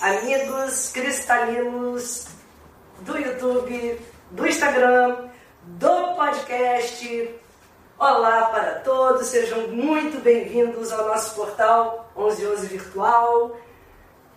amigos cristalinos do YouTube, do Instagram, do podcast. Olá para todos, sejam muito bem-vindos ao nosso portal 1111 Virtual,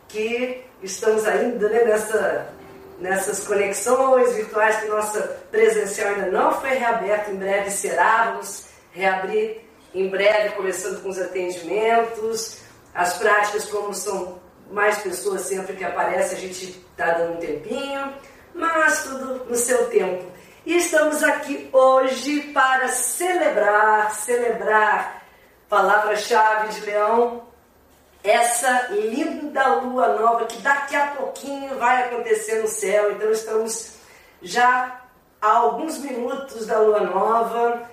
que estamos ainda né, nessa, nessas conexões virtuais que nossa presencial ainda não foi reaberta, em breve será, vamos reabrir em breve, começando com os atendimentos, as práticas como são mais pessoas sempre que aparecem, a gente está dando um tempinho, mas tudo no seu tempo. E estamos aqui hoje para celebrar, celebrar, palavra-chave de Leão, essa linda lua nova que daqui a pouquinho vai acontecer no céu. Então estamos já há alguns minutos da lua nova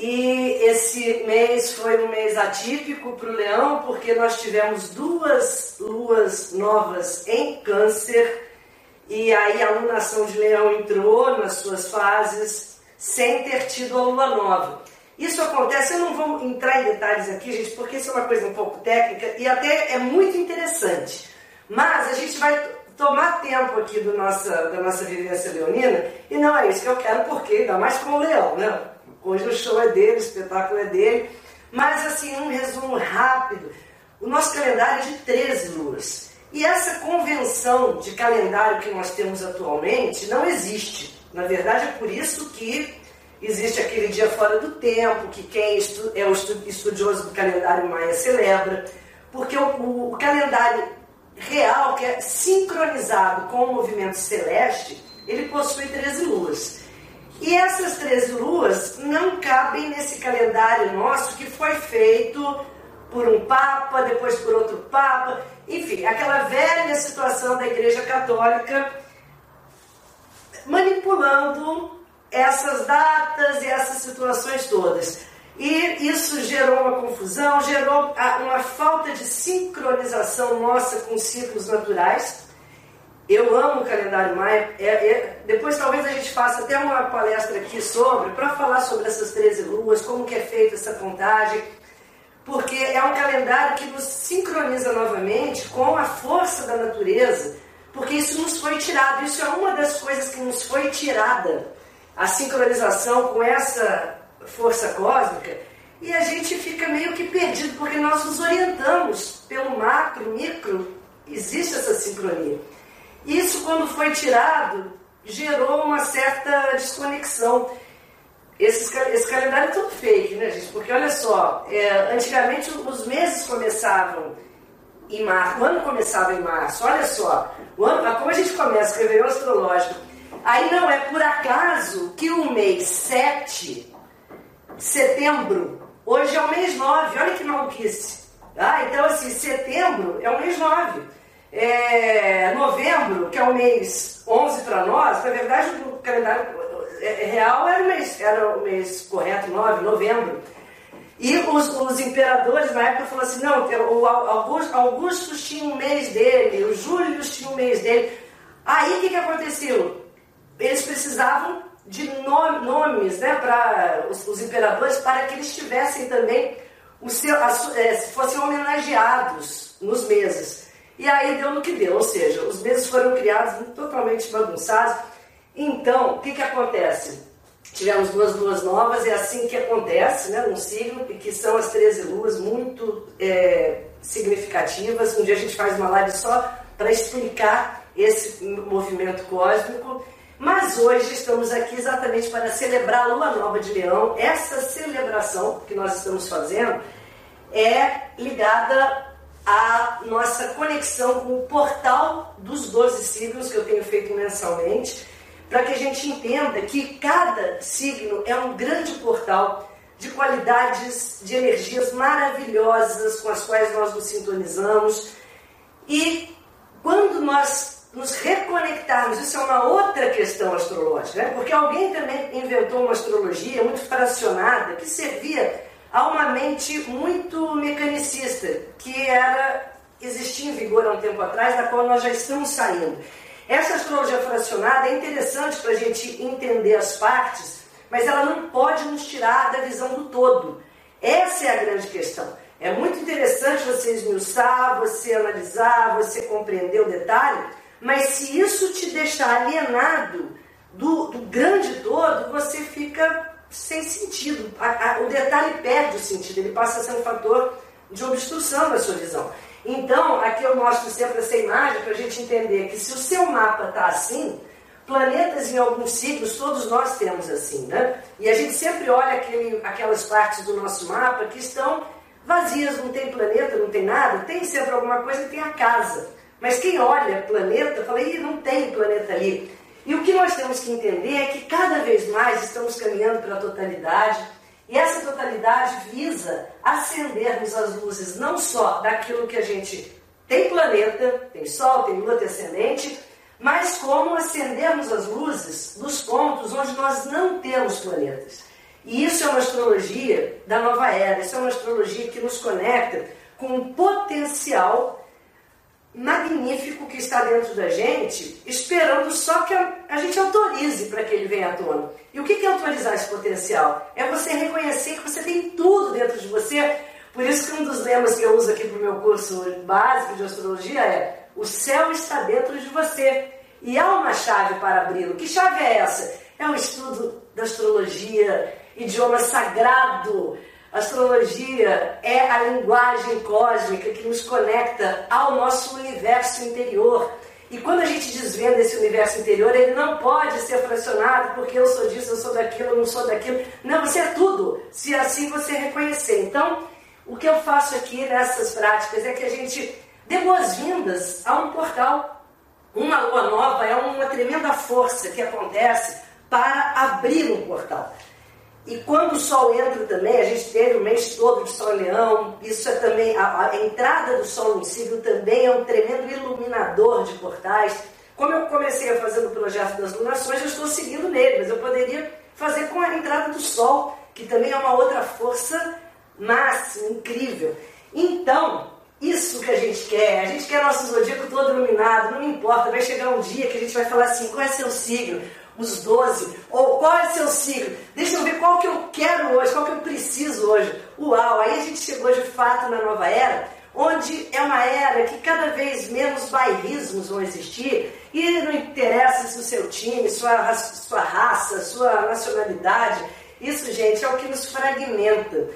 e esse mês foi um mês atípico para o leão, porque nós tivemos duas luas novas em câncer, e aí a lunação de leão entrou nas suas fases sem ter tido a lua nova. Isso acontece, eu não vou entrar em detalhes aqui, gente, porque isso é uma coisa um pouco técnica e até é muito interessante. Mas a gente vai tomar tempo aqui do nossa, da nossa vivência leonina, e não é isso que eu quero, porque ainda mais com o leão, né? Hoje o show é dele, o espetáculo é dele. Mas, assim, um resumo rápido: o nosso calendário é de 13 luas. E essa convenção de calendário que nós temos atualmente não existe. Na verdade, é por isso que existe aquele dia fora do tempo, que quem é o estudioso do calendário maia celebra, porque o, o, o calendário real, que é sincronizado com o movimento celeste, ele possui 13 luas. E essas três luas não cabem nesse calendário nosso que foi feito por um papa, depois por outro papa, enfim, aquela velha situação da Igreja Católica manipulando essas datas e essas situações todas. E isso gerou uma confusão, gerou uma falta de sincronização nossa com ciclos naturais eu amo o calendário maia. É, é, depois talvez a gente faça até uma palestra aqui sobre, para falar sobre essas 13 luas, como que é feita essa contagem, porque é um calendário que nos sincroniza novamente com a força da natureza, porque isso nos foi tirado. Isso é uma das coisas que nos foi tirada, a sincronização com essa força cósmica, e a gente fica meio que perdido, porque nós nos orientamos pelo macro, micro, existe essa sincronia. Isso, quando foi tirado, gerou uma certa desconexão. Esse, esse calendário é tudo fake, né, gente? Porque olha só, é, antigamente os meses começavam em março, o ano começava em março, olha só, o ano, como a gente começa, o astrológico. Aí não é por acaso que o mês 7, setembro, hoje é o mês 9, olha que maluquice. Ah, então assim, setembro é o mês 9 é, novembro, que é o mês 11 para nós, na verdade o calendário é, é, real era o mês, era o mês correto, 9, novembro. E os, os imperadores na época falaram assim, não, o Augusto, Augustus tinha um mês dele, o Júlio tinha um mês dele. Aí o que, que aconteceu? Eles precisavam de nome, nomes né, para os, os, imperadores para que eles tivessem também o seu, as, é, fossem homenageados nos meses. E aí deu no que deu, ou seja, os meses foram criados totalmente bagunçados. Então, o que, que acontece? Tivemos duas luas novas, é assim que acontece né, num signo, que são as 13 luas muito é, significativas. Um dia a gente faz uma live só para explicar esse movimento cósmico. Mas hoje estamos aqui exatamente para celebrar a Lua Nova de Leão. Essa celebração que nós estamos fazendo é ligada a nossa conexão com o portal dos 12 signos que eu tenho feito mensalmente, para que a gente entenda que cada signo é um grande portal de qualidades, de energias maravilhosas com as quais nós nos sintonizamos. E quando nós nos reconectarmos, isso é uma outra questão astrológica, né? porque alguém também inventou uma astrologia muito fracionada que servia a uma mente muito mecanicista, que era existia em vigor há um tempo atrás, da qual nós já estamos saindo. Essa astrologia fracionada é interessante para a gente entender as partes, mas ela não pode nos tirar da visão do todo. Essa é a grande questão. É muito interessante você esmiuçar, você analisar, você compreender o detalhe, mas se isso te deixar alienado do, do grande todo, você fica sem sentido. A, a, o detalhe perde o sentido, ele passa a ser um fator de obstrução da sua visão. Então, aqui eu mostro sempre essa imagem para a gente entender que se o seu mapa está assim, planetas em alguns ciclos, todos nós temos assim, né? E a gente sempre olha aquele, aquelas partes do nosso mapa que estão vazias, não tem planeta, não tem nada, tem sempre alguma coisa tem a casa. Mas quem olha planeta, fala, Ih, não tem planeta ali. E o que nós temos que entender é que cada vez mais estamos caminhando para a totalidade, e essa totalidade visa acendermos as luzes não só daquilo que a gente tem planeta, tem Sol, tem Lua, tem ascendente, mas como acendermos as luzes dos pontos onde nós não temos planetas. E isso é uma astrologia da nova era, isso é uma astrologia que nos conecta com um potencial magnífico que está dentro da gente, esperando só que a, gente autorize para que ele venha à tona. E o que é autorizar esse potencial? É você reconhecer que você tem tudo dentro de você. Por isso que um dos lemas que eu uso aqui para o meu curso básico de astrologia é o céu está dentro de você. E há uma chave para abri-lo. Que chave é essa? É o estudo da astrologia, idioma sagrado, Astrologia é a linguagem cósmica que nos conecta ao nosso universo interior. E quando a gente desvenda esse universo interior, ele não pode ser fracionado porque eu sou disso, eu sou daquilo, eu não sou daquilo. Não, você é tudo, se assim você reconhecer. Então, o que eu faço aqui nessas práticas é que a gente dê boas-vindas a um portal. Uma lua nova é uma tremenda força que acontece para abrir um portal. E quando o Sol entra também, a gente teve o mês todo de Sol Leão, isso é também, a, a entrada do Sol no signo também é um tremendo iluminador de portais. Como eu comecei a fazer no projeto das lunações, eu estou seguindo nele, mas eu poderia fazer com a entrada do Sol, que também é uma outra força máxima, incrível. Então, isso que a gente quer, a gente quer nosso zodíaco todo iluminado, não importa, vai chegar um dia que a gente vai falar assim, qual é seu signo? Os 12, ou qual é o seu signo? Deixa eu ver qual que eu quero hoje, qual que eu preciso hoje. Uau, aí a gente chegou de fato na nova era, onde é uma era que cada vez menos bairrismos vão existir e não interessa se o seu time, sua, sua raça, sua nacionalidade, isso, gente, é o que nos fragmenta.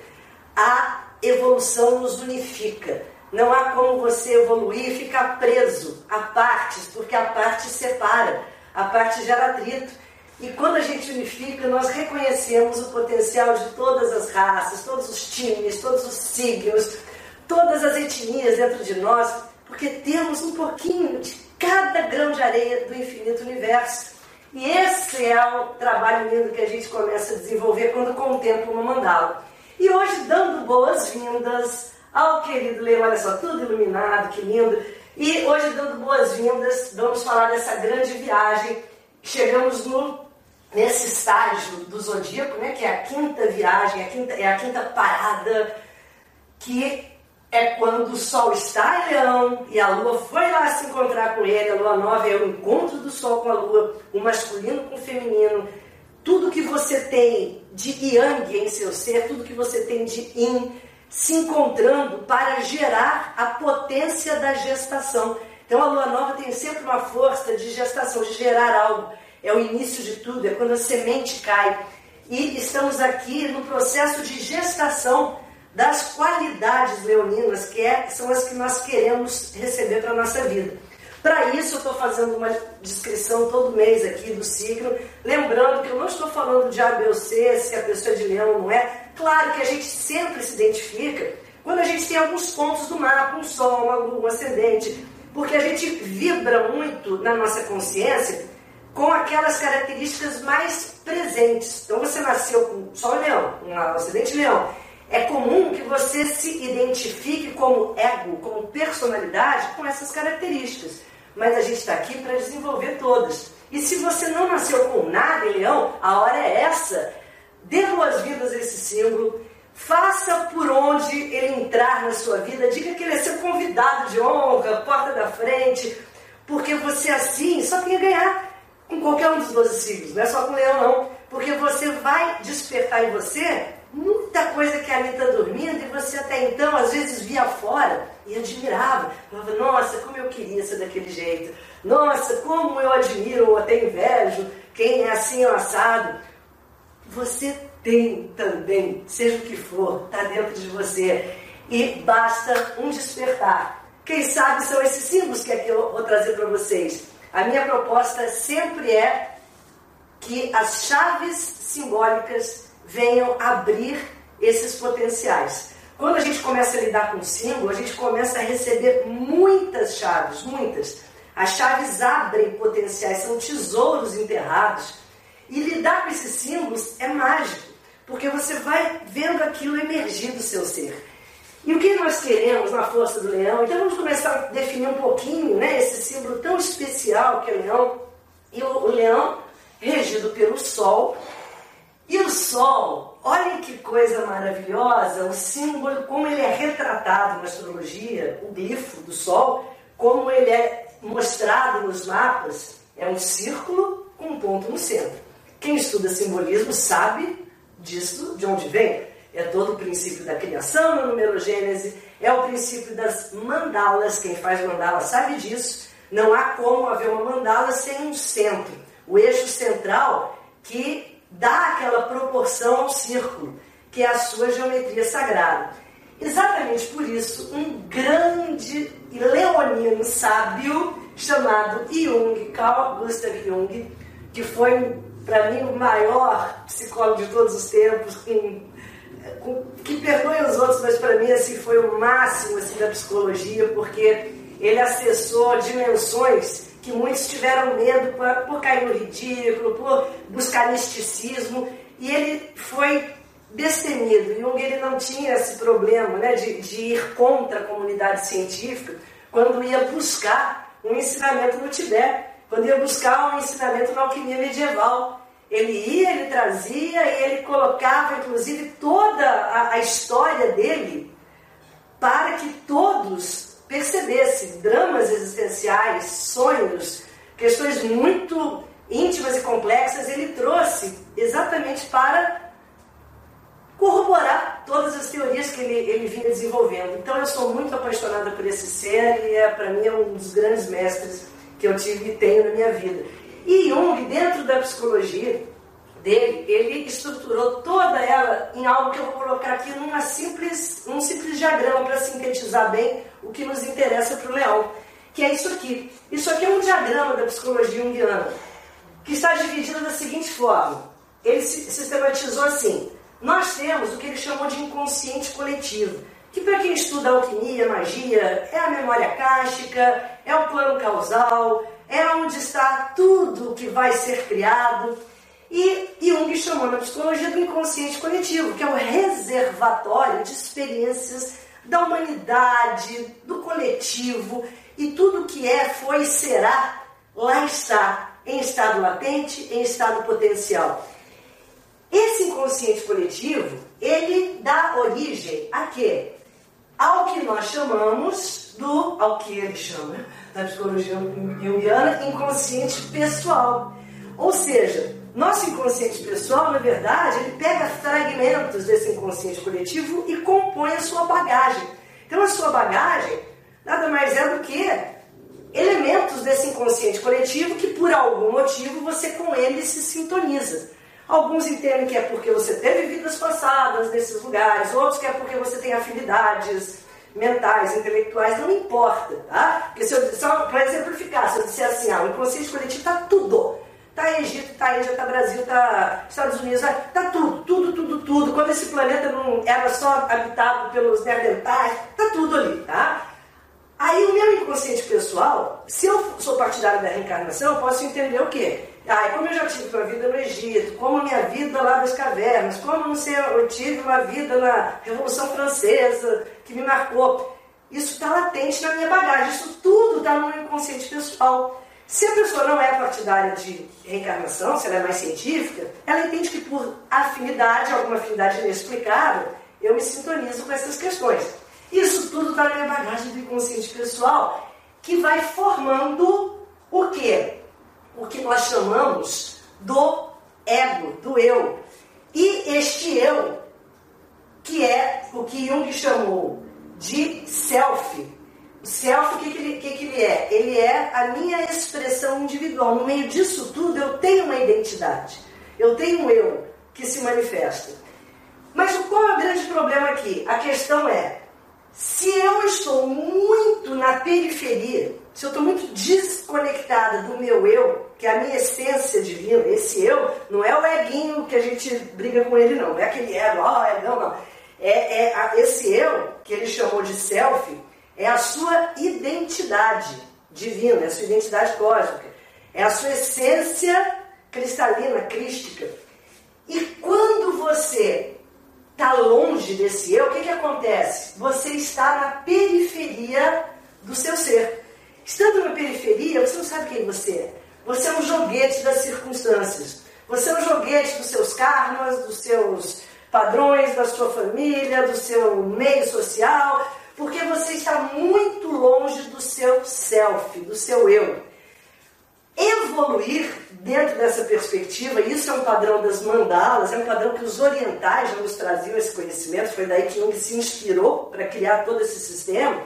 A evolução nos unifica. Não há como você evoluir e ficar preso a partes, porque a parte separa a parte gera atrito. E quando a gente unifica, nós reconhecemos o potencial de todas as raças, todos os times, todos os signos, todas as etnias dentro de nós, porque temos um pouquinho de cada grão de areia do infinito universo. E esse é o trabalho lindo que a gente começa a desenvolver quando contempla uma mandala. E hoje, dando boas-vindas ao querido Leo, olha só, tudo iluminado, que lindo. E hoje, dando boas-vindas, vamos falar dessa grande viagem. Chegamos no, nesse estágio do zodíaco, né, que é a quinta viagem, a quinta, é a quinta parada, que é quando o Sol está em Leão e a Lua foi lá se encontrar com ele. A Lua nova é o encontro do Sol com a Lua, o masculino com o feminino. Tudo que você tem de Yang em seu ser, tudo que você tem de Yin se encontrando para gerar a potência da gestação. Então a lua nova tem sempre uma força de gestação, de gerar algo. É o início de tudo, é quando a semente cai. E estamos aqui no processo de gestação das qualidades leoninas, que é, são as que nós queremos receber para a nossa vida. Para isso, eu estou fazendo uma descrição todo mês aqui do signo, lembrando que eu não estou falando de A, B ou C, se a pessoa é de leão ou não é, Claro que a gente sempre se identifica quando a gente tem alguns pontos do mapa, um sol, uma lua, um ascendente, porque a gente vibra muito na nossa consciência com aquelas características mais presentes. Então você nasceu com sol leão, um ascendente leão. É comum que você se identifique como ego, como personalidade, com essas características. Mas a gente está aqui para desenvolver todas. E se você não nasceu com nada em leão, a hora é essa. Dê boas-vindas a esse símbolo. Faça por onde ele entrar na sua vida. Diga que ele é seu convidado de honra, porta da frente. Porque você assim só tem a ganhar com qualquer um dos 12 signos. Não é só com leão, não. Porque você vai despertar em você muita coisa que ali está dormindo e você até então às vezes via fora e admirava. Falava, nossa, como eu queria ser daquele jeito. Nossa, como eu admiro ou até invejo quem é assim ou assado. Você tem também, seja o que for, está dentro de você. E basta um despertar. Quem sabe são esses símbolos que aqui eu vou trazer para vocês. A minha proposta sempre é que as chaves simbólicas venham abrir esses potenciais. Quando a gente começa a lidar com símbolo, a gente começa a receber muitas chaves, muitas. As chaves abrem potenciais, são tesouros enterrados. E lidar com esses símbolos é mágico, porque você vai vendo aquilo emergir do seu ser. E o que nós queremos na força do leão? Então vamos começar a definir um pouquinho né, esse símbolo tão especial que é o leão. E o leão, regido pelo sol, e o Sol, olhem que coisa maravilhosa, o símbolo, como ele é retratado na astrologia, o glifo do Sol, como ele é mostrado nos mapas, é um círculo com um ponto no centro. Quem estuda simbolismo sabe disso, de onde vem. É todo o princípio da criação na numerogênese, é o princípio das mandalas, quem faz mandala sabe disso. Não há como haver uma mandala sem um centro, o eixo central que dá aquela proporção ao círculo, que é a sua geometria sagrada. Exatamente por isso, um grande leonino sábio chamado Jung, Carl Gustav Jung, que foi para mim o maior psicólogo de todos os tempos, com, com, que perdoe os outros, mas para mim assim foi o máximo assim, da psicologia, porque ele acessou dimensões que muitos tiveram medo por, por cair no ridículo, por buscar misticismo, e ele foi destemido. Jung ele não tinha esse problema né, de, de ir contra a comunidade científica quando ia buscar um ensinamento no Tibete, quando ia buscar um ensinamento na alquimia medieval. Ele ia, ele trazia e ele colocava, inclusive, toda a, a história dele para que todos percebesse dramas existenciais, sonhos, questões muito íntimas e complexas, ele trouxe exatamente para corroborar todas as teorias que ele, ele vinha desenvolvendo. Então eu sou muito apaixonada por esse ser e é, para mim é um dos grandes mestres que eu tive e tenho na minha vida. E Jung, dentro da psicologia, dele, ele estruturou toda ela em algo que eu vou colocar aqui numa simples, num simples diagrama para sintetizar bem o que nos interessa para o leão, que é isso aqui. Isso aqui é um diagrama da psicologia junguiana, que está dividido da seguinte forma. Ele sistematizou assim: nós temos o que ele chamou de inconsciente coletivo, que para quem estuda alquimia, magia, é a memória cástica, é o plano causal, é onde está tudo que vai ser criado. E Jung chamou na psicologia do inconsciente coletivo, que é o reservatório de experiências da humanidade, do coletivo, e tudo que é, foi e será, lá está, em estado latente, em estado potencial. Esse inconsciente coletivo, ele dá origem a quê? Ao que nós chamamos do, ao que ele chama, na psicologia junguiana, inconsciente pessoal. Ou seja, nosso inconsciente pessoal, na verdade, ele pega fragmentos desse inconsciente coletivo e compõe a sua bagagem. Então, a sua bagagem nada mais é do que elementos desse inconsciente coletivo que, por algum motivo, você com ele se sintoniza. Alguns entendem que é porque você teve vidas passadas nesses lugares, outros que é porque você tem afinidades mentais, intelectuais, não importa, tá? Porque se eu, só para exemplificar, se eu disser assim, ah, o inconsciente coletivo está tudo Tá Egito, tá Índia, tá Brasil, tá Estados Unidos, tá tudo, tudo, tudo, tudo. Quando esse planeta não era só habitado pelos neandertais, tá tudo ali, tá? Aí o meu inconsciente pessoal, se eu sou partidário da reencarnação, eu posso entender o quê? Ah, como eu já tive uma vida no Egito, como a minha vida lá das cavernas, como não sei, eu tive uma vida na Revolução Francesa que me marcou. Isso está latente na minha bagagem, isso tudo está no meu inconsciente pessoal. Se a pessoa não é partidária de reencarnação, se ela é mais científica, ela entende que por afinidade, alguma afinidade inexplicável, eu me sintonizo com essas questões. Isso tudo está na minha bagagem do inconsciente pessoal, que vai formando o quê? O que nós chamamos do ego, do eu. E este eu, que é o que Jung chamou de self. O self, o que, que, ele, que, que ele é? Ele é a minha expressão individual. No meio disso tudo, eu tenho uma identidade. Eu tenho um eu que se manifesta. Mas qual é o grande problema aqui? A questão é, se eu estou muito na periferia, se eu estou muito desconectada do meu eu, que é a minha essência divina, esse eu não é o eguinho que a gente briga com ele, não. Não é aquele ego, ó, oh, não, não. É, é a, esse eu, que ele chamou de self, é a sua identidade divina, é a sua identidade cósmica, é a sua essência cristalina, crística. E quando você está longe desse eu, o que, que acontece? Você está na periferia do seu ser. Estando na periferia, você não sabe quem você é. Você é um joguete das circunstâncias. Você é um joguete dos seus karmas, dos seus padrões, da sua família, do seu meio social, porque você está muito longe do seu self, do seu eu. Evoluir dentro dessa perspectiva, isso é um padrão das mandalas, é um padrão que os orientais já nos traziam esse conhecimento, foi daí que Jung se inspirou para criar todo esse sistema.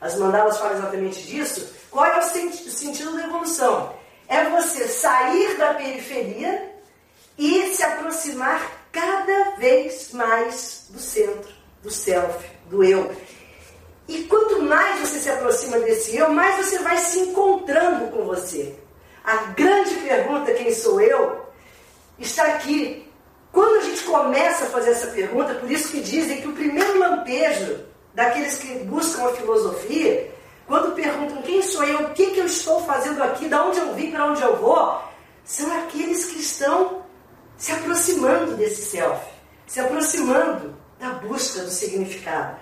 As mandalas falam exatamente disso. Qual é o sentido da evolução? É você sair da periferia e se aproximar cada vez mais do centro, do self, do eu. E quanto mais você se aproxima desse eu, mais você vai se encontrando com você. A grande pergunta, quem sou eu, está aqui. Quando a gente começa a fazer essa pergunta, por isso que dizem que o primeiro lampejo daqueles que buscam a filosofia, quando perguntam quem sou eu, o que, que eu estou fazendo aqui, de onde eu vim, para onde eu vou, são aqueles que estão se aproximando desse self, se aproximando da busca do significado.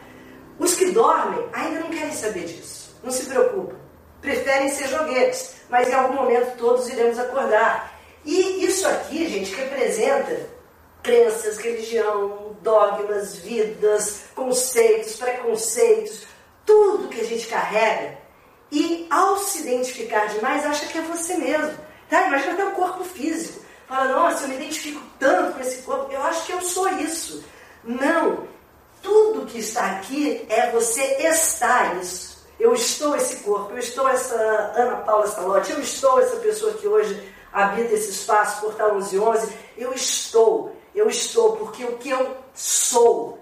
Os que dormem ainda não querem saber disso, não se preocupam, preferem ser joguetes, mas em algum momento todos iremos acordar. E isso aqui, gente, representa crenças, religião, dogmas, vidas, conceitos, preconceitos, tudo que a gente carrega. E ao se identificar demais, acha que é você mesmo. Tá? Imagina até o corpo físico. Fala, nossa, eu me identifico tanto com esse corpo, eu acho que eu sou isso. Não. Tudo que está aqui é você estar isso. Eu estou esse corpo, eu estou essa Ana Paula Salotti, eu estou essa pessoa que hoje habita esse espaço, Portal 1111. Eu estou, eu estou, porque o que eu sou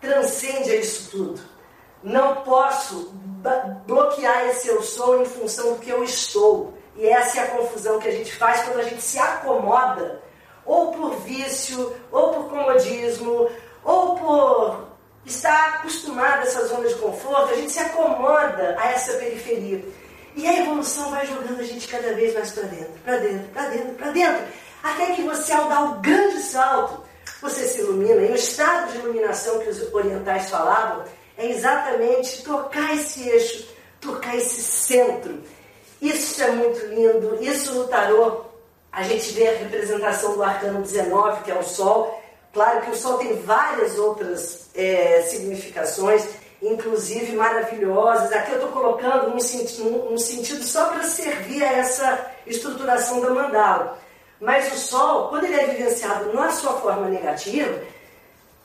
transcende isso tudo. Não posso bloquear esse eu sou em função do que eu estou. E essa é a confusão que a gente faz quando a gente se acomoda, ou por vício, ou por comodismo, ou por estar acostumado a essa zona de conforto, a gente se acomoda a essa periferia. E a evolução vai jogando a gente cada vez mais para dentro, para dentro, para dentro, para dentro. Até que você, ao dar o grande salto, você se ilumina. E o estado de iluminação que os orientais falavam é exatamente tocar esse eixo, tocar esse centro isso é muito lindo. Isso no tarô, a gente vê a representação do arcano 19, que é o Sol. Claro que o Sol tem várias outras é, significações, inclusive maravilhosas. Aqui eu estou colocando um, sentido, um sentido só para servir a essa estruturação da mandala. Mas o Sol, quando ele é vivenciado na sua forma negativa,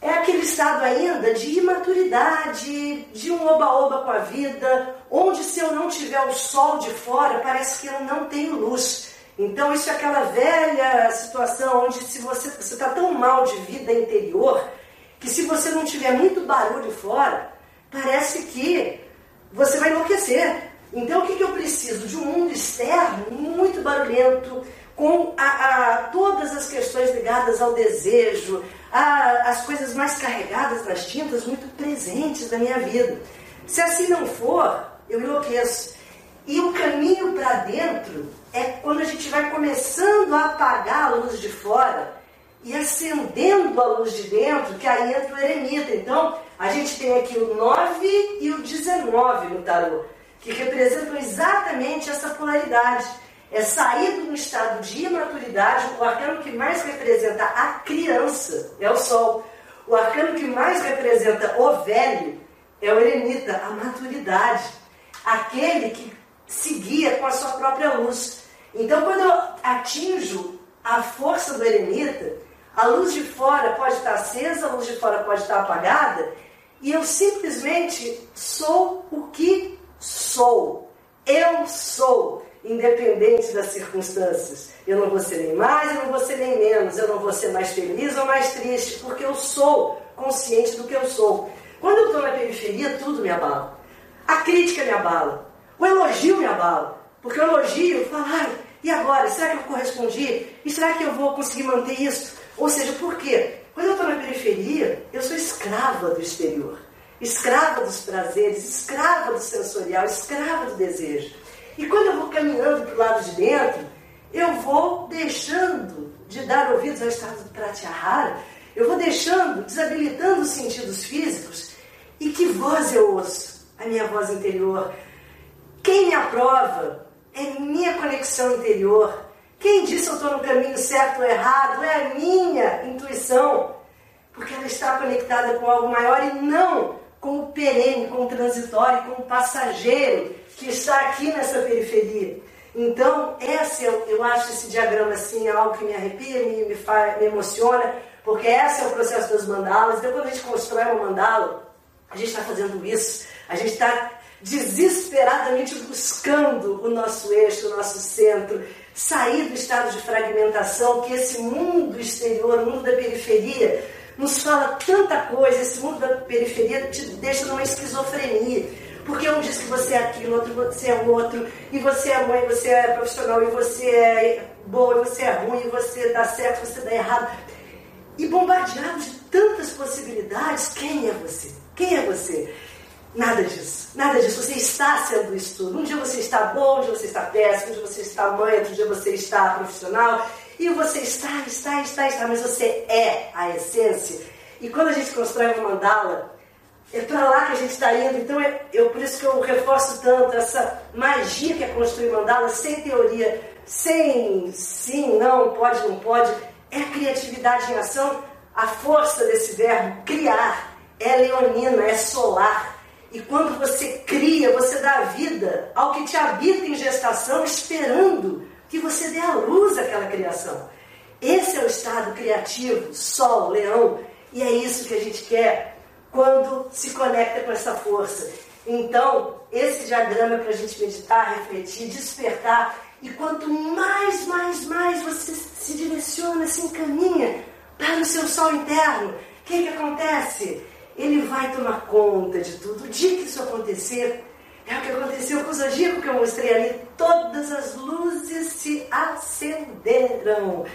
é aquele estado ainda de imaturidade, de um oba-oba com a vida, onde se eu não tiver o sol de fora, parece que eu não tenho luz. Então isso é aquela velha situação onde se você está tão mal de vida interior, que se você não tiver muito barulho fora, parece que você vai enlouquecer. Então o que, que eu preciso? De um mundo externo muito barulhento, com a, a, todas as questões ligadas ao desejo, a, as coisas mais carregadas das tintas muito presentes na minha vida. Se assim não for, eu enlouqueço. E o caminho para dentro é quando a gente vai começando a apagar a luz de fora e acendendo a luz de dentro, que aí entra o eremita. Então, a gente tem aqui o 9 e o 19 no tarô, que representam exatamente essa polaridade. É sair de um estado de imaturidade, o arcano que mais representa a criança é o Sol. O arcano que mais representa o velho é o eremita, a maturidade. Aquele que se guia com a sua própria luz. Então, quando eu atinjo a força do eremita, a luz de fora pode estar acesa, a luz de fora pode estar apagada, e eu simplesmente sou o que sou. Eu sou, independente das circunstâncias. Eu não vou ser nem mais, eu não vou ser nem menos, eu não vou ser mais feliz ou mais triste, porque eu sou consciente do que eu sou. Quando eu estou na periferia, tudo me abala. A crítica me abala. O elogio me abala. Porque o elogio fala, ai, e agora? Será que eu correspondi? E será que eu vou conseguir manter isso? Ou seja, por quê? Quando eu estou na periferia, eu sou escrava do exterior. Escrava dos prazeres, escrava do sensorial, escrava do desejo. E quando eu vou caminhando para o lado de dentro, eu vou deixando de dar ouvidos ao estado de pratyahara, eu vou deixando, desabilitando os sentidos físicos, e que voz eu ouço? A minha voz interior. Quem me aprova é minha conexão interior. Quem disse eu estou no caminho certo ou errado é a minha intuição, porque ela está conectada com algo maior e não com o perene, com o transitório, com o passageiro que está aqui nessa periferia. Então, esse, eu, eu acho esse diagrama assim, é algo que me arrepia, me, me, faz, me emociona, porque esse é o processo das mandalas. Então, quando a gente constrói uma mandala, a gente está fazendo isso, a gente está desesperadamente buscando o nosso eixo, o nosso centro, sair do estado de fragmentação que esse mundo exterior, o mundo da periferia, nos fala tanta coisa. Esse mundo da periferia te deixa numa esquizofrenia. Porque um diz que você é aquilo, outro você é outro, e você é mãe, você é profissional, e você é boa, e você é ruim, e você dá certo, você dá errado. E bombardeado de tantas possibilidades, quem é você? Quem é você? Nada disso, nada disso. Você está sendo isso tudo. Um dia você está bom, um dia você está péssimo, um dia você está mãe, outro dia você está profissional. E você está, está, está, está, mas você é a essência. E quando a gente constrói uma mandala, é para lá que a gente está indo. Então, é, eu, por isso que eu reforço tanto essa magia que é construir mandala, sem teoria, sem sim, não, pode, não pode. É a criatividade em ação, a força desse verbo, criar. É leonina, é solar e quando você cria, você dá vida ao que te habita em gestação, esperando que você dê à luz àquela criação. Esse é o estado criativo, Sol, Leão, e é isso que a gente quer quando se conecta com essa força. Então, esse diagrama é para a gente meditar, refletir, despertar, e quanto mais, mais, mais você se direciona, se encaminha para o seu sol interno, o que, que acontece? Ele vai tomar conta de tudo. O dia que isso acontecer, é o que aconteceu com o Zodíaco que eu mostrei ali. Todas as luzes se acenderam.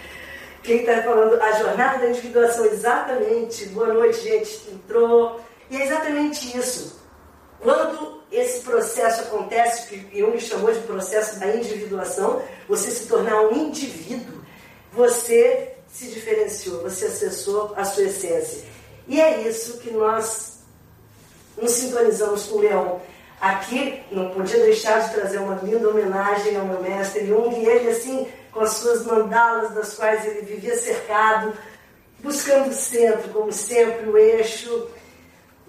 Quem está falando? A jornada da individuação, exatamente. Boa noite, gente. Entrou. E é exatamente isso. Quando esse processo acontece, que Jung chamou de processo da individuação, você se tornar um indivíduo, você se diferenciou, você acessou a sua essência. E é isso que nós nos sintonizamos com o Leão. Aqui, não podia deixar de trazer uma linda homenagem ao meu mestre Jung, e ele, assim, com as suas mandalas, das quais ele vivia cercado, buscando o centro, como sempre, o eixo,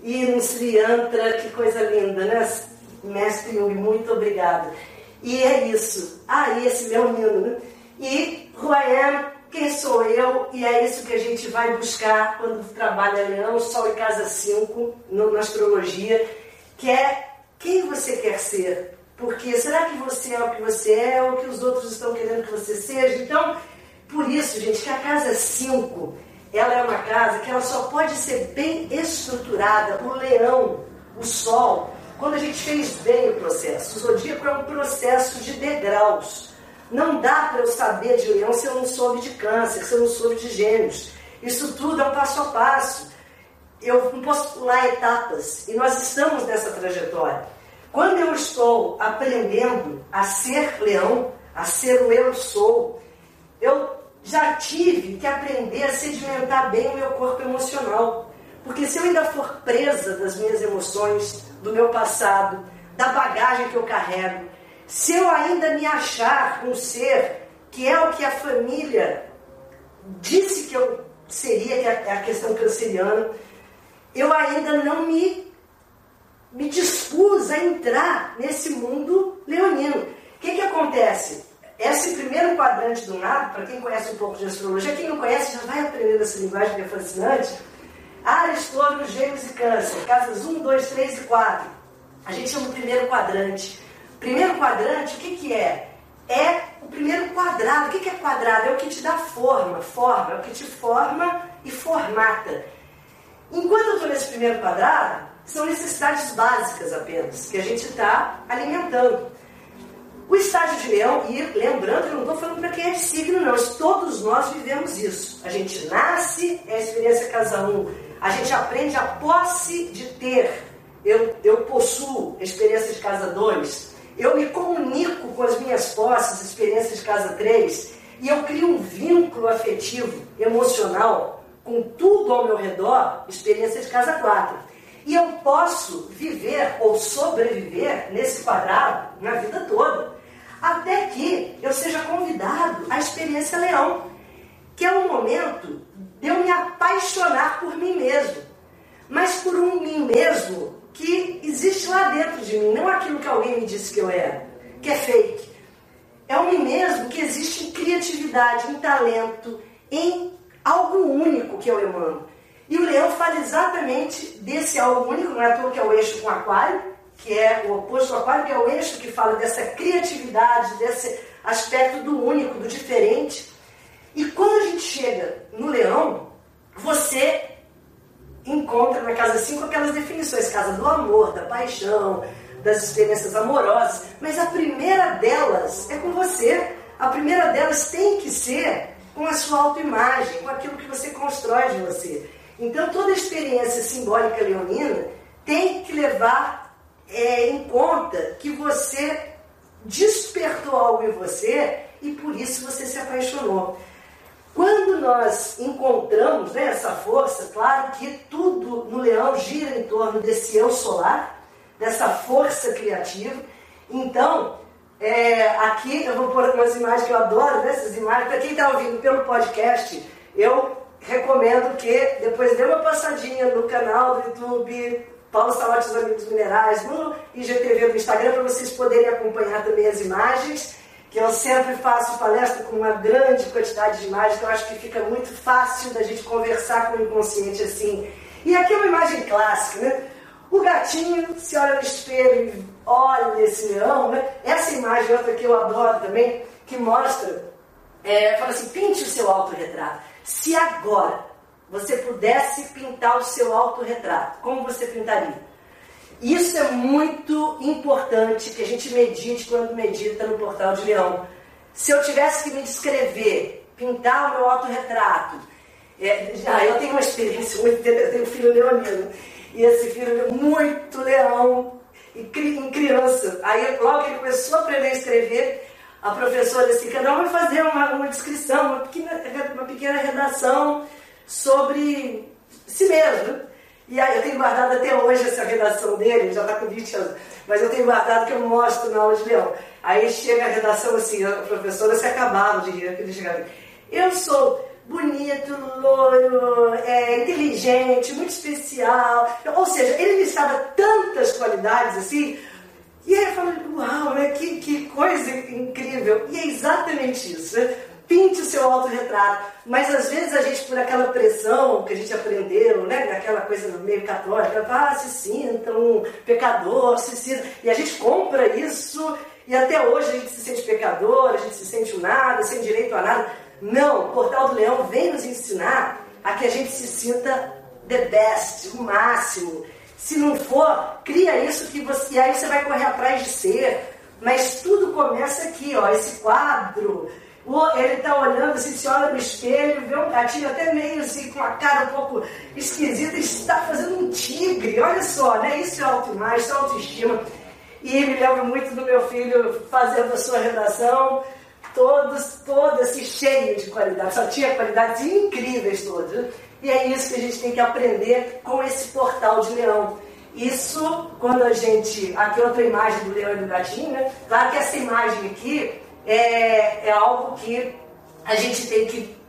e no Sri Yantra, que coisa linda, né? Mestre Jung, muito obrigado. E é isso. Ah, e esse meu lindo, né? E Am quem sou eu? E é isso que a gente vai buscar quando trabalha Leão, Sol e Casa 5 no, na astrologia, que é quem você quer ser. Porque será que você é o que você é ou que os outros estão querendo que você seja? Então, por isso, gente, que a casa 5, ela é uma casa que ela só pode ser bem estruturada. O leão, o sol, quando a gente fez bem o processo. O zodíaco é um processo de degraus. Não dá para eu saber de leão se eu não soube de câncer, se eu não soube de gêmeos. Isso tudo é um passo a passo. Eu não posso pular etapas. E nós estamos nessa trajetória. Quando eu estou aprendendo a ser leão, a ser o eu sou, eu já tive que aprender a sedimentar bem o meu corpo emocional. Porque se eu ainda for presa das minhas emoções, do meu passado, da bagagem que eu carrego, se eu ainda me achar um ser que é o que a família disse que eu seria, que é a questão canceriana, eu ainda não me, me dispus a entrar nesse mundo leonino. O que, que acontece? Esse primeiro quadrante do nada, para quem conhece um pouco de astrologia, quem não conhece já vai aprender essa linguagem que é fascinante. Ares, Touro, Gêmeos e Câncer, casas 1, 2, 3 e 4. A gente chama o primeiro quadrante. Primeiro quadrante, o que, que é? É o primeiro quadrado. O que, que é quadrado? É o que te dá forma, forma, é o que te forma e formata. Enquanto eu estou nesse primeiro quadrado, são necessidades básicas apenas, que a gente está alimentando. O estágio de leão, e lembrando que eu não estou falando para quem é signo, não, todos nós vivemos isso. A gente nasce, é a experiência casa 1, um. a gente aprende a posse de ter. Eu, eu possuo experiência de casa 2, eu me comunico com as minhas posses, experiência de casa 3, e eu crio um vínculo afetivo, emocional, com tudo ao meu redor, experiência de casa 4. E eu posso viver ou sobreviver nesse quadrado na vida toda até que eu seja convidado à experiência leão, que é o momento de eu me apaixonar por mim mesmo, mas por um mim mesmo que existe lá dentro de mim, não aquilo que alguém me disse que eu era, que é fake. É um mim mesmo que existe em criatividade, em talento, em algo único que eu emano. E o leão fala exatamente desse algo único, não é toa que é o eixo com aquário, que é o oposto ao aquário, que é o eixo que fala dessa criatividade, desse aspecto do único, do diferente. E quando a gente chega no leão, você encontra na casa 5 aquelas definições, casa do amor, da paixão, das experiências amorosas, mas a primeira delas é com você. A primeira delas tem que ser com a sua autoimagem, com aquilo que você constrói de você. Então toda experiência simbólica leonina tem que levar é, em conta que você despertou algo em você e por isso você se apaixonou. Quando nós encontramos né, essa força, claro que tudo no leão gira em torno desse eu solar, dessa força criativa. Então, é, aqui eu vou pôr umas imagens que eu adoro, né, essas imagens. Para quem está ouvindo pelo podcast, eu recomendo que depois dê uma passadinha no canal do YouTube Paulo Salate dos Amigos Minerais no IGTV do Instagram para vocês poderem acompanhar também as imagens, que eu sempre faço palestra com uma grande quantidade de imagens, então acho que fica muito fácil da gente conversar com o inconsciente assim. E aqui é uma imagem clássica, né? O gatinho se olha no espelho e olha esse leão, né? Essa imagem, outra que eu adoro também, que mostra, é, fala assim, pinte o seu autorretrato. Se agora você pudesse pintar o seu autorretrato, como você pintaria? Isso é muito importante que a gente medite quando medita no Portal de Leão. Se eu tivesse que me descrever, pintar o meu autorretrato, é, já eu tenho uma experiência muito eu tenho um filho leonino, e esse filho é muito leão, e em criança. Aí logo que ele começou a aprender a escrever, a professora disse, cada um vai fazer uma, uma descrição, uma pequena, uma pequena redação sobre si mesmo. E aí eu tenho guardado até hoje essa redação dele, já está com 20 anos, mas eu tenho guardado que eu mostro na aula de leão. Aí chega a redação assim, a professora se acabava de rir, aquele chegava. Eu sou bonito, loiro, é, inteligente, muito especial. Ou seja, ele me estava tantas qualidades assim, e aí eu falo, uau, né? que, que coisa incrível. E é exatamente isso. Né? Pinte o seu autorretrato. Mas às vezes a gente, por aquela pressão que a gente aprendeu, né, naquela coisa meio católica, ah, se sinta um pecador, se sinta. E a gente compra isso e até hoje a gente se sente pecador, a gente se sente nada, sem direito a nada. Não, o Portal do Leão vem nos ensinar a que a gente se sinta the best, o máximo. Se não for, cria isso que você. E aí você vai correr atrás de ser. Mas tudo começa aqui, ó, esse quadro ele está olhando, assim, se olha no espelho, vê um gatinho até meio assim, com a cara um pouco esquisita, está fazendo um tigre. Olha só, né? Isso é autoimagem, isso é autoestima. E me lembro muito do meu filho fazendo a sua redação, todos, todos assim, cheio de qualidade, só tinha qualidades incríveis todas. E é isso que a gente tem que aprender com esse portal de leão. Isso, quando a gente. Aqui outra imagem do leão e do gatinho, né? Claro que essa imagem aqui é, é algo que a gente tem que.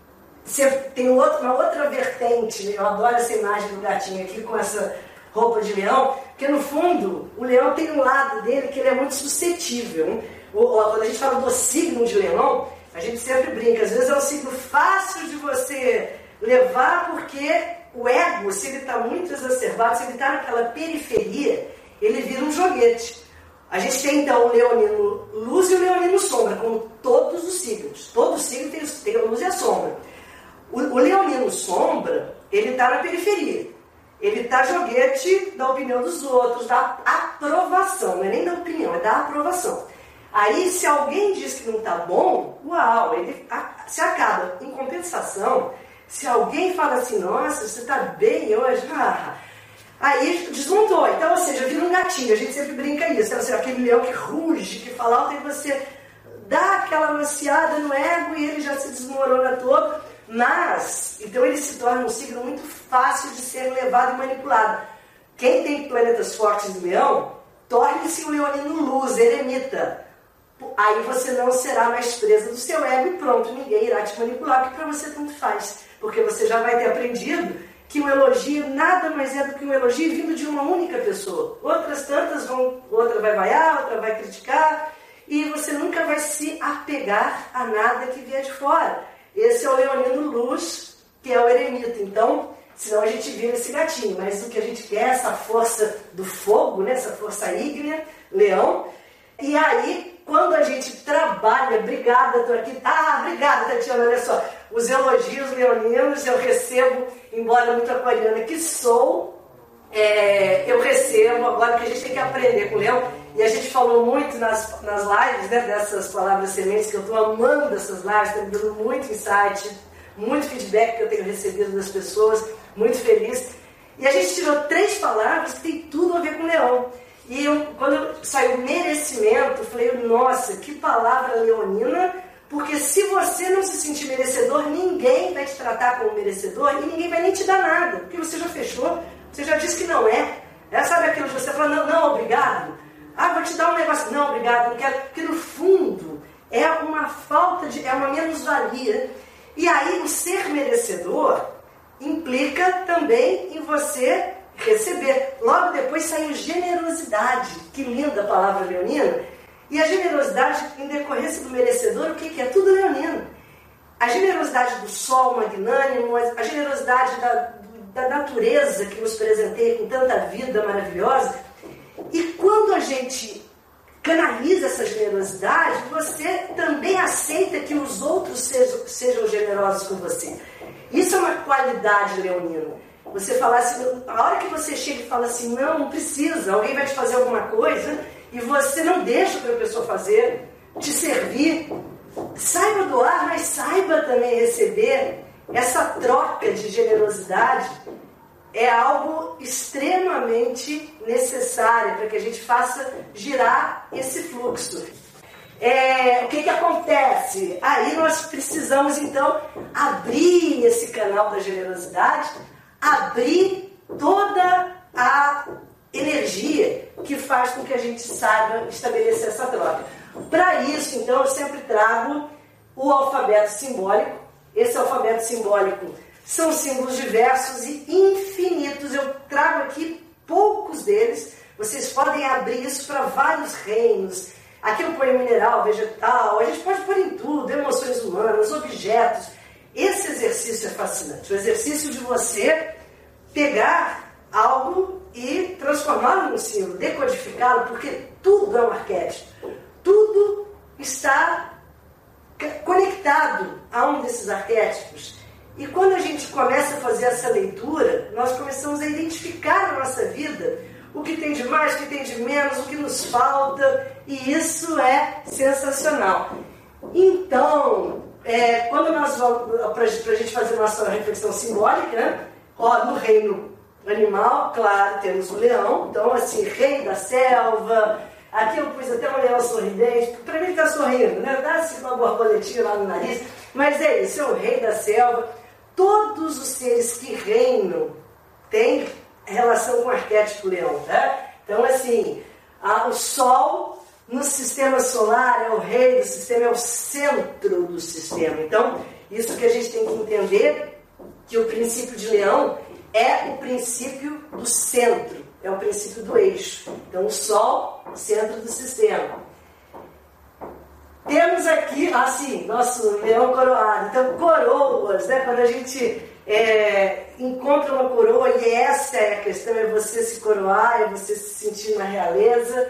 Ser, tem outro, uma outra vertente, né? eu adoro essa imagem do gatinho aqui com essa roupa de leão, porque no fundo o leão tem um lado dele que ele é muito suscetível. Quando a gente fala do signo de leão, a gente sempre brinca, às vezes é um signo fácil de você levar porque o ego, se ele está muito exacerbado, se ele está naquela periferia, ele vira um joguete. A gente tem então o leonino luz e o leonino sombra, como todos os signos. Todo signo tem, tem a luz e a sombra. O, o leonino sombra, ele está na periferia. Ele está joguete da opinião dos outros, da aprovação, não é nem da opinião, é da aprovação. Aí, se alguém diz que não está bom, uau, ele se acaba. Em compensação, se alguém fala assim, nossa, você está bem hoje, ah, aí desmontou. Então, ou seja, vira um gatinho, a gente sempre brinca isso. Então, aquele leão que ruge, que fala alto, e você dá aquela maciada no ego e ele já se desmorona todo. Mas, então ele se torna um signo muito fácil de ser levado e manipulado. Quem tem planetas fortes no leão, torne-se um leonino luz, eremita. Aí você não será mais presa do seu ego e pronto, ninguém irá te manipular, porque para você tanto faz. Porque você já vai ter aprendido que um elogio nada mais é do que um elogio vindo de uma única pessoa. Outras tantas vão, outra vai vaiar, outra vai criticar, e você nunca vai se apegar a nada que vier de fora. Esse é o leonino luz, que é o eremita. Então, senão a gente vira esse gatinho. Mas o que a gente quer é essa força do fogo, né? essa força ígnea, leão. E aí, quando a gente trabalha, obrigada, estou aqui. Ah, obrigada, Tatiana, olha só. Os elogios leoninos eu recebo, embora muito aquariana que sou, é, eu recebo agora que a gente tem que aprender com o leão. E a gente falou muito nas, nas lives né, dessas palavras sementes, que eu estou amando essas lives, está me dando muito insight, muito feedback que eu tenho recebido das pessoas, muito feliz. E a gente tirou três palavras que tem tudo a ver com leão. E eu, quando saiu merecimento, eu falei, nossa, que palavra leonina, porque se você não se sentir merecedor, ninguém vai te tratar como merecedor e ninguém vai nem te dar nada, porque você já fechou, você já disse que não é. É, sabe aquilo que você fala, não, não, obrigado. Ah, vou te dar um negócio. Não, obrigado, não quero. Porque no fundo é uma falta de. é uma menos-valia. E aí o ser merecedor implica também em você receber. Logo depois saiu generosidade. Que linda a palavra leonina. E a generosidade, em decorrência do merecedor, o que, é? Tudo leonino. A generosidade do sol magnânimo, a generosidade da, da natureza que nos presenteia com tanta vida maravilhosa. E quando a gente canaliza essa generosidade, você também aceita que os outros sejam, sejam generosos com você. Isso é uma qualidade leonina. Você falar assim, a hora que você chega e fala assim, não, não precisa, alguém vai te fazer alguma coisa e você não deixa para a pessoa fazer, te servir. Saiba doar, mas saiba também receber. Essa troca de generosidade é algo extremamente necessário para que a gente faça girar esse fluxo. É, o que, que acontece? Aí nós precisamos então abrir esse canal da generosidade, abrir toda a energia que faz com que a gente saiba estabelecer essa troca. Para isso, então, eu sempre trago o alfabeto simbólico. Esse alfabeto simbólico são símbolos diversos e infinitos. Eu trago aqui poucos deles. Vocês podem abrir isso para vários reinos. Aqui eu ponho mineral, vegetal, a gente pode pôr em tudo, emoções humanas, objetos. Esse exercício é fascinante. O exercício de você pegar algo e transformá-lo num símbolo, decodificá-lo, porque tudo é um arquétipo. Tudo está conectado a um desses arquétipos. E quando a gente começa a fazer essa leitura, nós começamos a identificar na nossa vida o que tem de mais, o que tem de menos, o que nos falta, e isso é sensacional. Então, é, quando nós vamos, para a gente fazer nossa reflexão simbólica, né? Ó, no reino animal, claro, temos o leão, então, assim, rei da selva, Aqui eu pus até um leão sorridente, para mim está sorrindo, né? Dá assim uma borboletinha lá no nariz. Mas é isso, é o rei da selva. Todos os seres que reinam têm relação com o arquétipo leão, tá? Então, assim, a, o Sol no sistema solar é o rei do sistema, é o centro do sistema. Então, isso que a gente tem que entender, que o princípio de leão é o princípio do centro, é o princípio do eixo. Então, o Sol, centro do sistema. Temos aqui, assim, nosso leão coroado. Então, coroas, né? Quando a gente é, encontra uma coroa, e essa é a questão, é você se coroar, é você se sentir na realeza,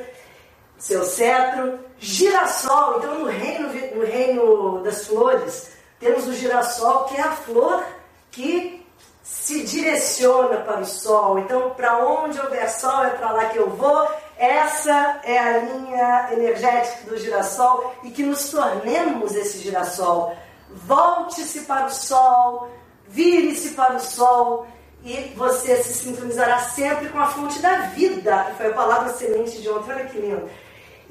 seu cetro. Girassol, então no reino, no reino das flores, temos o girassol, que é a flor que se direciona para o sol. Então, para onde houver sol, é para lá que eu vou. Essa é a linha energética do girassol e que nos tornemos esse girassol. Volte-se para o sol, vire-se para o sol e você se sintonizará sempre com a fonte da vida, que foi a palavra semente de ontem. Olha que lindo.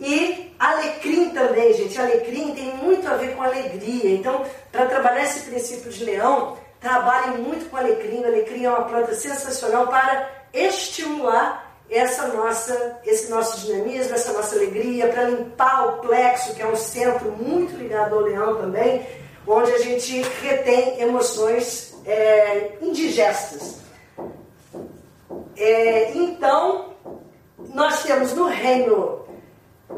E alecrim também, gente. Alecrim tem muito a ver com alegria. Então, para trabalhar esse princípio de leão, trabalhem muito com alecrim. Alecrim é uma planta sensacional para estimular essa nossa, esse nosso dinamismo, essa nossa alegria, para limpar o plexo, que é um centro muito ligado ao leão também, onde a gente retém emoções é, indigestas. É, então, nós temos no reino,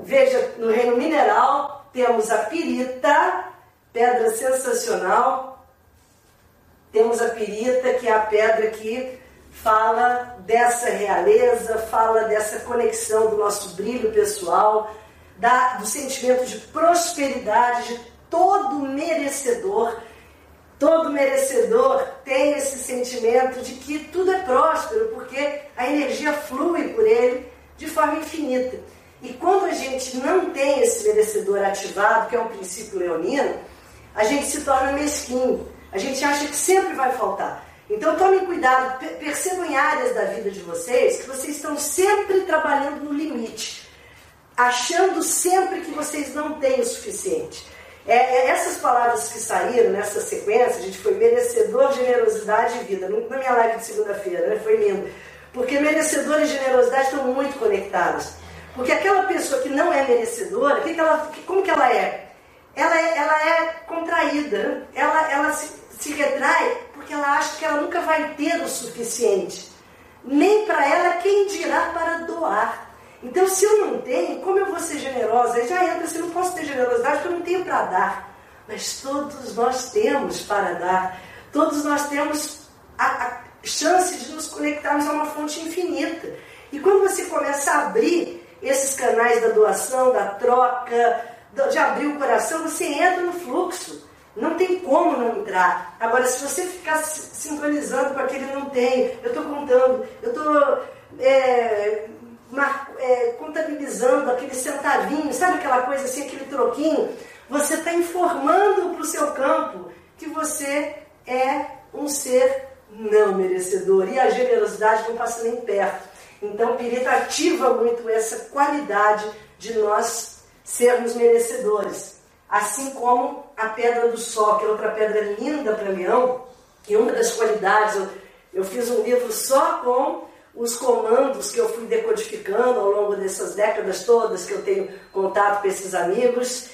veja, no reino mineral, temos a pirita, pedra sensacional. Temos a pirita, que é a pedra que fala dessa realeza, fala dessa conexão do nosso brilho pessoal, da, do sentimento de prosperidade de todo merecedor Todo merecedor tem esse sentimento de que tudo é próspero, porque a energia flui por ele de forma infinita. E quando a gente não tem esse merecedor ativado, que é um princípio leonino, a gente se torna mesquinho. A gente acha que sempre vai faltar. Então tomem cuidado, percebam em áreas da vida de vocês que vocês estão sempre trabalhando no limite, achando sempre que vocês não têm o suficiente. É, é, essas palavras que saíram nessa sequência, a gente foi merecedor, generosidade e vida. Na minha live de segunda-feira, né? foi lindo. Porque merecedor e generosidade estão muito conectados. Porque aquela pessoa que não é merecedora, que que ela, como que ela é? Ela é, ela é contraída, né? ela, ela se, se retrai porque ela acha que ela nunca vai ter o suficiente. Nem para ela, quem dirá para doar. Então, se eu não tenho, como eu vou ser generosa? Aí já entra, se eu não posso ter generosidade porque eu não tenho para dar. Mas todos nós temos para dar. Todos nós temos a, a chance de nos conectarmos a uma fonte infinita. E quando você começa a abrir esses canais da doação, da troca, de abrir o coração, você entra no fluxo. Não tem como não entrar. Agora, se você ficar sincronizando com aquele não tem, eu estou contando, eu estou é, é, contabilizando aquele centavinho, sabe aquela coisa assim, aquele troquinho? Você está informando para o seu campo que você é um ser não merecedor e a generosidade não passa nem perto. Então, Pirita ativa muito essa qualidade de nós sermos merecedores. Assim como a pedra do sol, que é outra pedra linda para leão, e uma das qualidades, eu, eu fiz um livro só com os comandos que eu fui decodificando ao longo dessas décadas todas que eu tenho contato com esses amigos.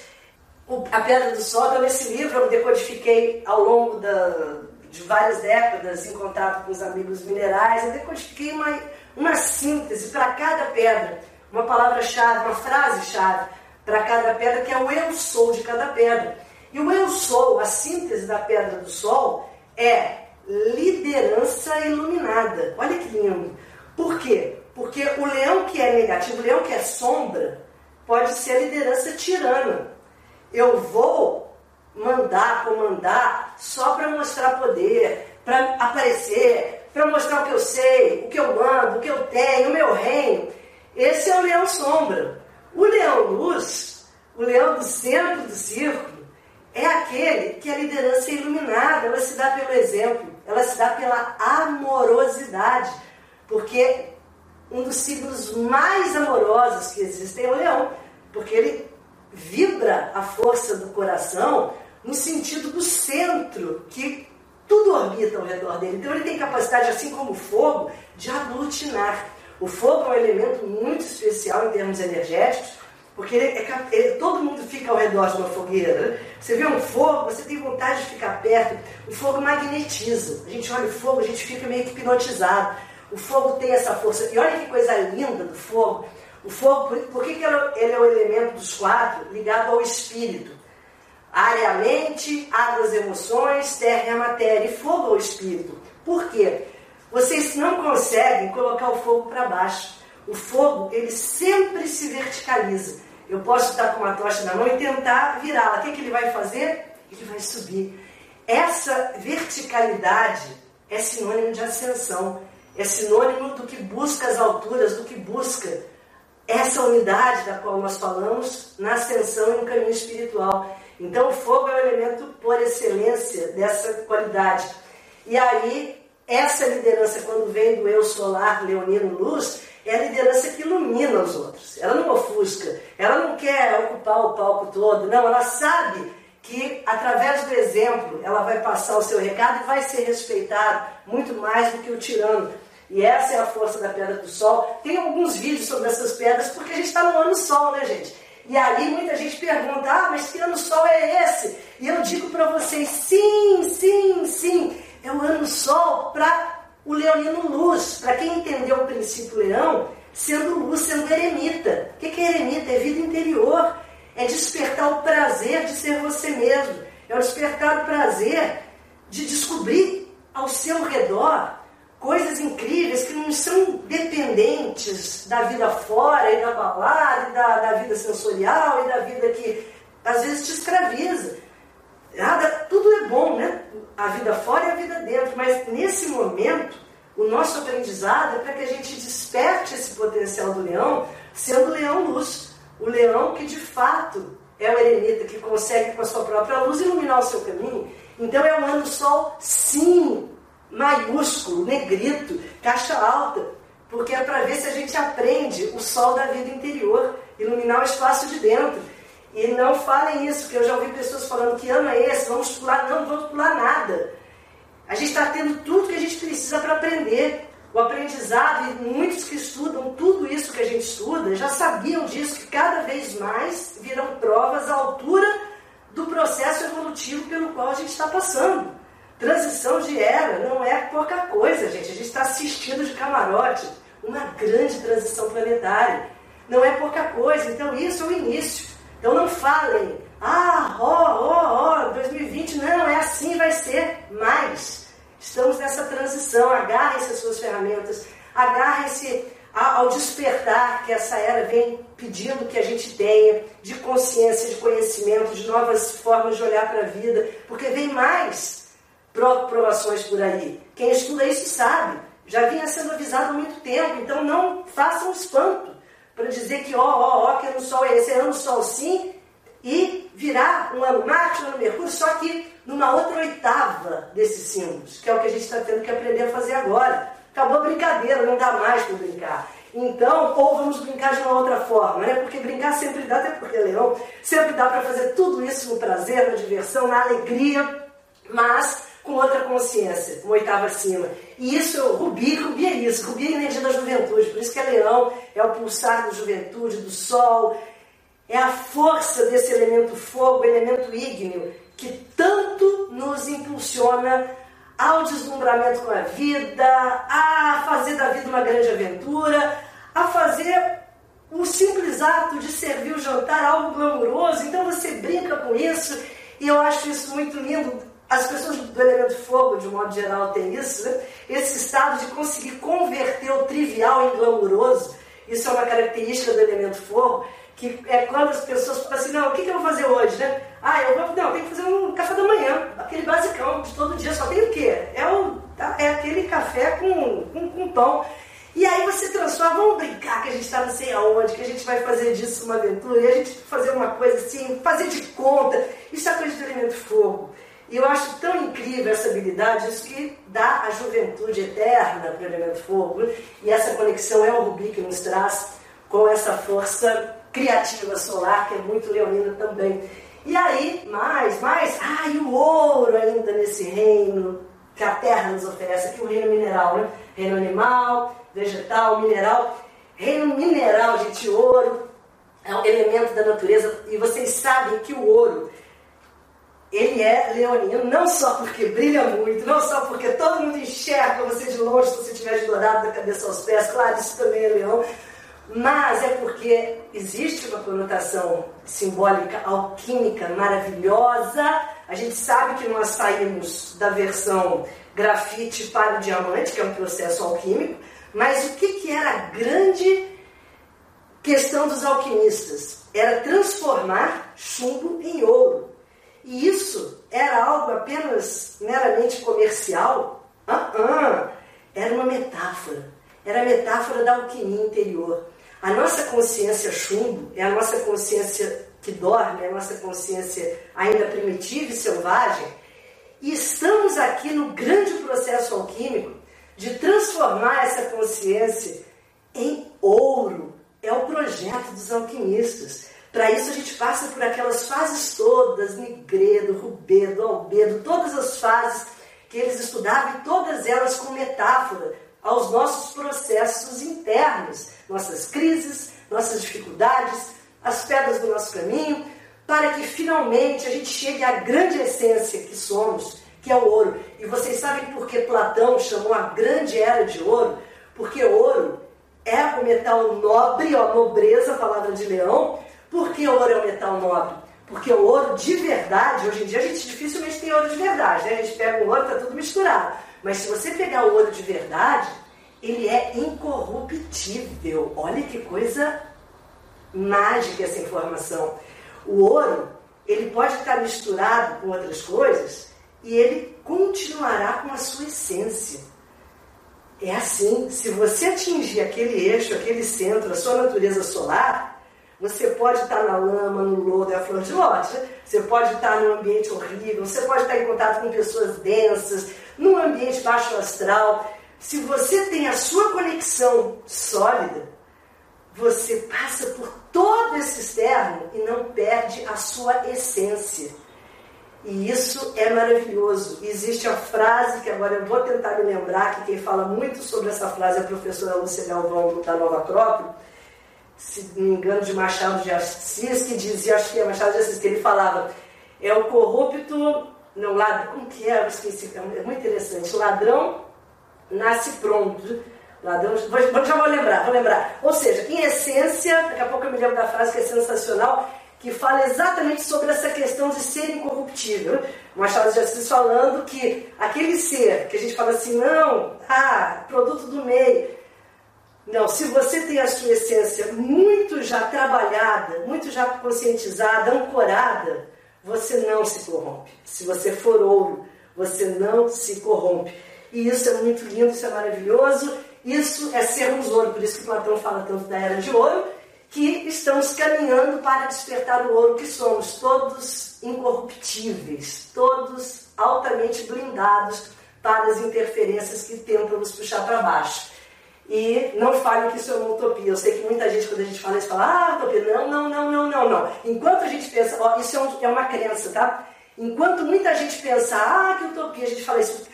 O, a Pedra do Sol, então, esse livro eu decodifiquei ao longo da, de várias décadas em contato com os amigos minerais. Eu decodifiquei uma, uma síntese para cada pedra, uma palavra-chave, uma frase-chave para cada pedra, que é o eu sou de cada pedra. E o eu sou, a síntese da Pedra do Sol, é liderança iluminada. Olha que lindo. Por quê? Porque o leão que é negativo, o leão que é sombra, pode ser a liderança tirana. Eu vou mandar, comandar só para mostrar poder, para aparecer, para mostrar o que eu sei, o que eu mando, o que eu tenho, o meu reino. Esse é o leão sombra. O leão luz, o leão do centro do círculo, é aquele que a liderança é iluminada, ela se dá pelo exemplo, ela se dá pela amorosidade. Porque um dos signos mais amorosos que existem é o leão, porque ele vibra a força do coração no sentido do centro, que tudo orbita ao redor dele. Então ele tem capacidade, assim como o fogo, de aglutinar. O fogo é um elemento muito especial em termos energéticos, porque ele é, ele, todo mundo fica ao redor de uma fogueira. Né? Você vê um fogo, você tem vontade de ficar perto. O fogo magnetiza. A gente olha o fogo, a gente fica meio que hipnotizado. O fogo tem essa força. E olha que coisa linda do fogo. O fogo, por que, que ele é o elemento dos quatro ligado ao espírito? Área é a mente, água as emoções, terra é a matéria e fogo ao espírito. Por quê? Vocês não conseguem colocar o fogo para baixo. O fogo, ele sempre se verticaliza. Eu posso estar com uma tocha na mão e tentar virá-la. O que, que ele vai fazer? Ele vai subir. Essa verticalidade é sinônimo de ascensão é sinônimo do que busca as alturas, do que busca essa unidade da qual nós falamos na ascensão e no caminho espiritual. Então, o fogo é o elemento por excelência dessa qualidade. E aí, essa liderança, quando vem do eu solar, leonino luz, é a liderança que ilumina os outros. Ela não ofusca, ela não quer ocupar o palco todo, não, ela sabe que através do exemplo ela vai passar o seu recado e vai ser respeitado muito mais do que o tirano. E essa é a força da Pedra do Sol. Tem alguns vídeos sobre essas pedras, porque a gente está no ano Sol, né, gente? E aí muita gente pergunta, ah, mas que ano Sol é esse? E eu digo para vocês, sim, sim, sim, é o ano Sol para o leonino luz. Para quem entendeu o princípio leão, sendo luz, sendo eremita. O que é eremita? É vida interior. É despertar o prazer de ser você mesmo. É o despertar o prazer de descobrir ao seu redor coisas incríveis que não são dependentes da vida fora e da balada, e da, da vida sensorial e da vida que às vezes te escraviza. Nada, tudo é bom, né? A vida fora e a vida dentro, mas nesse momento, o nosso aprendizado é para que a gente desperte esse potencial do leão, sendo leão luz. O leão que de fato é o eremita que consegue com a sua própria luz iluminar o seu caminho. Então é um ano sol, sim, maiúsculo, negrito, caixa alta, porque é para ver se a gente aprende o sol da vida interior, iluminar o espaço de dentro. E não falem isso, porque eu já ouvi pessoas falando que ano é esse, vamos pular, não vamos pular nada. A gente está tendo tudo que a gente precisa para aprender. O aprendizado, e muitos que estudam tudo isso que a gente estuda, já sabiam disso, que cada vez mais virão provas à altura do processo evolutivo pelo qual a gente está passando. Transição de era não é pouca coisa, gente. A gente está assistindo de camarote uma grande transição planetária. Não é pouca coisa. Então, isso é o início. Então, não falem, ah, ó, ó, ó, 2020, não, é assim, vai ser mais. Estamos nessa transição. Agarrem-se às suas ferramentas, agarrem-se ao despertar que essa era vem pedindo que a gente tenha de consciência, de conhecimento, de novas formas de olhar para a vida, porque vem mais provações por aí. Quem estuda isso sabe, já vinha sendo avisado há muito tempo, então não façam espanto para dizer que, ó, ó, ó, que ano Sol é esse, ano Sol sim, e virar um ano Marte, um ano Mercúrio, só que numa outra oitava desses símbolos, que é o que a gente está tendo que aprender a fazer agora. Acabou a brincadeira, não dá mais para brincar. Então, ou vamos brincar de uma outra forma, né? Porque brincar sempre dá, até porque Leão, sempre dá para fazer tudo isso no prazer, na diversão, na alegria, mas com outra consciência, uma oitava acima. E isso, Rubi, Rubi é isso, Rubi é a energia da juventude, por isso que é leão, é o pulsar da juventude, do sol, é a força desse elemento fogo, elemento ígneo, que tanto nos impulsiona ao deslumbramento com a vida, a fazer da vida uma grande aventura, a fazer o simples ato de servir o jantar algo glamouroso. Então você brinca com isso e eu acho isso muito lindo as pessoas do elemento fogo, de um modo geral, têm isso, né? esse estado de conseguir converter o trivial em glamouroso. Isso é uma característica do elemento fogo, que é quando as pessoas falam assim, não, o que, que eu vou fazer hoje, né? Ah, eu vou, não, tem que fazer um café da manhã, aquele basicão de todo dia, só tem o quê? É, o, tá, é aquele café com, com, com pão. E aí você transforma, vamos brincar que a gente está não sei aonde, que a gente vai fazer disso uma aventura, e a gente fazer uma coisa assim, fazer de conta. Isso é coisa do elemento fogo. E eu acho tão incrível essa habilidade, isso que dá a juventude eterna para o elemento fogo. E essa conexão é o Rubi que nos traz com essa força criativa solar, que é muito leonina também. E aí, mais, mais, ah, e o ouro ainda nesse reino que a terra nos oferece, aqui o reino mineral, né? Reino animal, vegetal, mineral. Reino mineral, gente, ouro é um elemento da natureza, e vocês sabem que o ouro ele é leonino, não só porque brilha muito, não só porque todo mundo enxerga você de longe se você estiver dourado da cabeça aos pés, claro, isso também é leão, mas é porque existe uma conotação simbólica alquímica maravilhosa. A gente sabe que nós saímos da versão grafite para o diamante, que é um processo alquímico, mas o que, que era a grande questão dos alquimistas? Era transformar chumbo em ouro. E isso era algo apenas meramente comercial? Uh -uh. Era uma metáfora. Era a metáfora da alquimia interior. A nossa consciência chumbo é a nossa consciência que dorme, é a nossa consciência ainda primitiva e selvagem. E estamos aqui no grande processo alquímico de transformar essa consciência em ouro. É o projeto dos alquimistas. Para isso a gente passa por aquelas fases todas, Nigredo, Rubedo, Albedo, todas as fases que eles estudavam e todas elas com metáfora aos nossos processos internos, nossas crises, nossas dificuldades, as pedras do nosso caminho, para que finalmente a gente chegue à grande essência que somos, que é o ouro. E vocês sabem por que Platão chamou a grande era de ouro? Porque ouro é o metal nobre, ó, nobreza, palavra de leão, por que ouro é um metal nobre? Porque o ouro de verdade, hoje em dia a gente dificilmente tem ouro de verdade, né? A gente pega o ouro, tá tudo misturado. Mas se você pegar o ouro de verdade, ele é incorruptível. Olha que coisa mágica essa informação. O ouro, ele pode estar misturado com outras coisas e ele continuará com a sua essência. É assim, se você atingir aquele eixo, aquele centro, a sua natureza solar, você pode estar na lama, no lodo, é a flor de lótus. Você pode estar num ambiente horrível, você pode estar em contato com pessoas densas, num ambiente baixo astral. Se você tem a sua conexão sólida, você passa por todo esse externo e não perde a sua essência. E isso é maravilhoso. Existe a frase que agora eu vou tentar me lembrar, que quem fala muito sobre essa frase é a professora Lúcia Galvão da Nova Acrópole, se não me engano, de Machado de Assis, que dizia, acho que é Machado de Assis, que ele falava, é o corrupto, não, ladrão, como que é? Eu esqueci, é muito interessante, ladrão nasce pronto, ladrão, vou, já vou lembrar, vou lembrar. Ou seja, em essência, daqui a pouco eu me lembro da frase que é sensacional, que fala exatamente sobre essa questão de ser incorruptível. Machado de Assis falando que aquele ser que a gente fala assim, não, ah, produto do meio, não, se você tem a sua essência muito já trabalhada, muito já conscientizada, ancorada, você não se corrompe. Se você for ouro, você não se corrompe. E isso é muito lindo, isso é maravilhoso. Isso é sermos ouro, por isso que Platão fala tanto da era de ouro, que estamos caminhando para despertar o ouro que somos, todos incorruptíveis, todos altamente blindados para as interferências que tentam nos puxar para baixo. E não fale que isso é uma utopia. Eu sei que muita gente, quando a gente fala isso, fala, ah, utopia. Não, não, não, não, não, não. Enquanto a gente pensa, ó, isso é, um, é uma crença, tá? Enquanto muita gente pensa, ah, que utopia, a gente fala isso.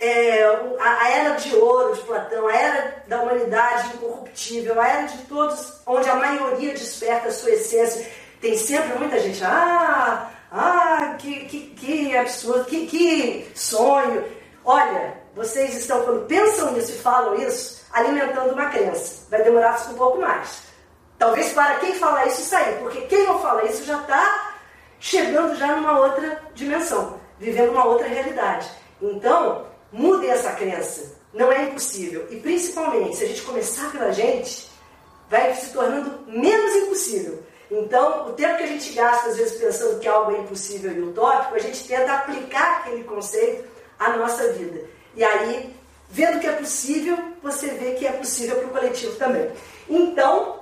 É, a, a, era de ouro de Platão, a era da humanidade incorruptível, a era de todos, onde a maioria desperta a sua essência. Tem sempre muita gente, ah, ah, que, que, que absurdo, que, que sonho. Olha, vocês estão, quando pensam nisso e falam isso, alimentando uma crença. Vai demorar um pouco mais. Talvez para quem fala isso sair, porque quem não fala isso já está chegando já numa outra dimensão, vivendo uma outra realidade. Então, mude essa crença. Não é impossível. E principalmente, se a gente começar pela gente, vai se tornando menos impossível. Então, o tempo que a gente gasta, às vezes, pensando que algo é impossível e utópico, a gente tenta aplicar aquele conceito à nossa vida. E aí Vendo que é possível, você vê que é possível para o coletivo também. Então,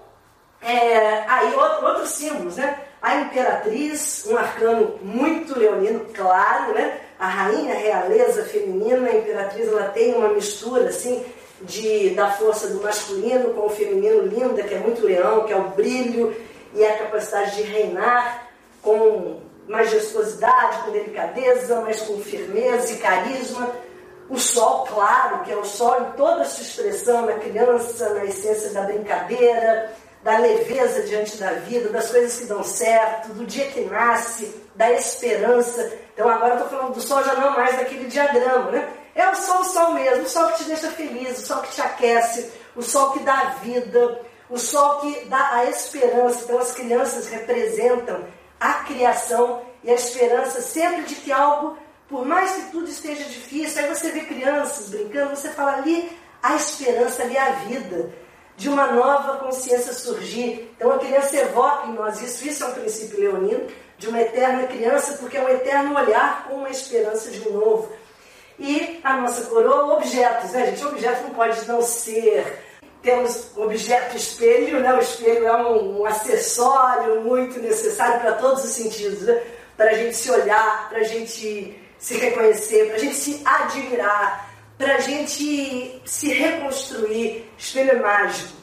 é, aí outro, outros símbolos, né? A imperatriz, um arcano muito leonino, claro, né? A rainha, a realeza feminina, a imperatriz, ela tem uma mistura, assim, de, da força do masculino com o feminino linda, que é muito leão, que é o brilho e a capacidade de reinar com majestuosidade, com delicadeza, mas com firmeza e carisma. O sol, claro, que é o sol em toda a sua expressão, na criança, na essência da brincadeira, da leveza diante da vida, das coisas que dão certo, do dia que nasce, da esperança. Então agora estou falando do sol já não mais daquele diagrama, né? É o sol, o sol mesmo, o sol que te deixa feliz, o sol que te aquece, o sol que dá vida, o sol que dá a esperança. Então as crianças representam a criação e a esperança sempre de que algo, por mais que tudo esteja difícil, aí você vê crianças brincando, você fala ali a esperança, ali a vida de uma nova consciência surgir. Então a criança evoca em nós isso, isso é um princípio leonino, de uma eterna criança, porque é um eterno olhar com uma esperança de um novo. E a nossa coroa, objetos, né, gente? Objeto não pode não ser. Temos objeto espelho, né? O espelho é um, um acessório muito necessário para todos os sentidos, né? Para a gente se olhar, para a gente se reconhecer, para a gente se admirar, para a gente se reconstruir. Espelho mágico,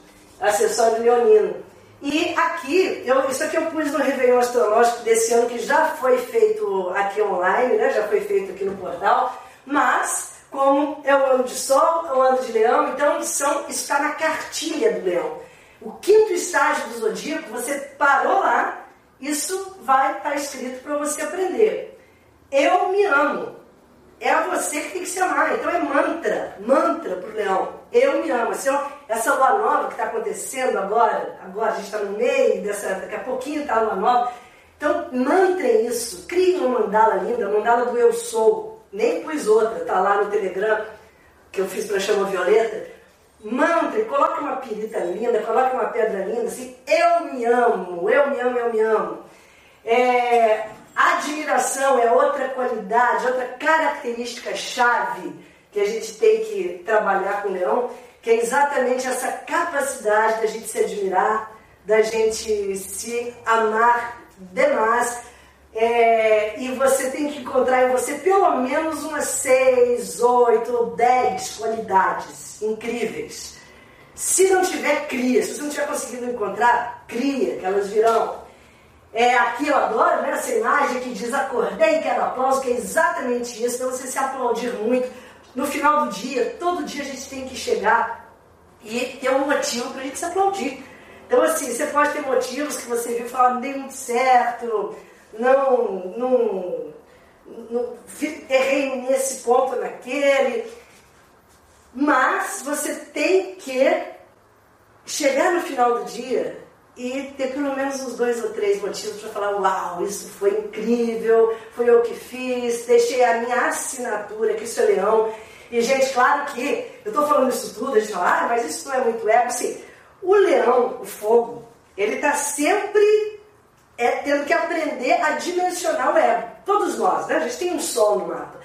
acessório leonino. E aqui, eu, isso aqui eu pus no Réveillon Astrológico desse ano, que já foi feito aqui online, né? já foi feito aqui no portal, mas como é o ano de Sol, é o ano de Leão, então são, está na cartilha do Leão. O quinto estágio do zodíaco, você parou lá, isso vai estar escrito para você aprender. Eu me amo é você que tem que se amar. Então é mantra, mantra para o leão. Eu me amo. Assim, ó, essa lua nova que está acontecendo agora, agora a gente está no meio dessa, daqui a pouquinho está a lua nova. Então mantrem isso, criem uma mandala linda, mandala do eu sou. Nem pus outra, tá lá no Telegram, que eu fiz para chama violeta. Mantre, coloque uma pirita linda, coloque uma pedra linda, assim, eu me amo, eu me amo, eu me amo. É, Admiração é outra qualidade, outra característica chave que a gente tem que trabalhar com o leão, que é exatamente essa capacidade da gente se admirar, da gente se amar demais. É, e você tem que encontrar em você pelo menos umas seis, oito ou dez qualidades incríveis. Se não tiver, cria. Se você não tiver conseguido encontrar, cria, que elas virão. É, aqui eu adoro né, essa imagem que diz acordei, quero aplauso, que é exatamente isso, então você se aplaudir muito. No final do dia, todo dia a gente tem que chegar e ter um motivo para a gente se aplaudir. Então, assim, você pode ter motivos que você viu e falar, não dei muito certo, não, não, não errei nesse ponto, naquele. Mas você tem que chegar no final do dia e ter pelo menos uns dois ou três motivos para falar: uau, isso foi incrível, foi eu que fiz, deixei a minha assinatura, que isso é leão. E, gente, claro que eu estou falando isso tudo, a gente fala, ah, mas isso não é muito ego. Assim, o leão, o fogo, ele está sempre é, tendo que aprender a dimensionar o ego. Todos nós, né? A gente tem um sol no mapa.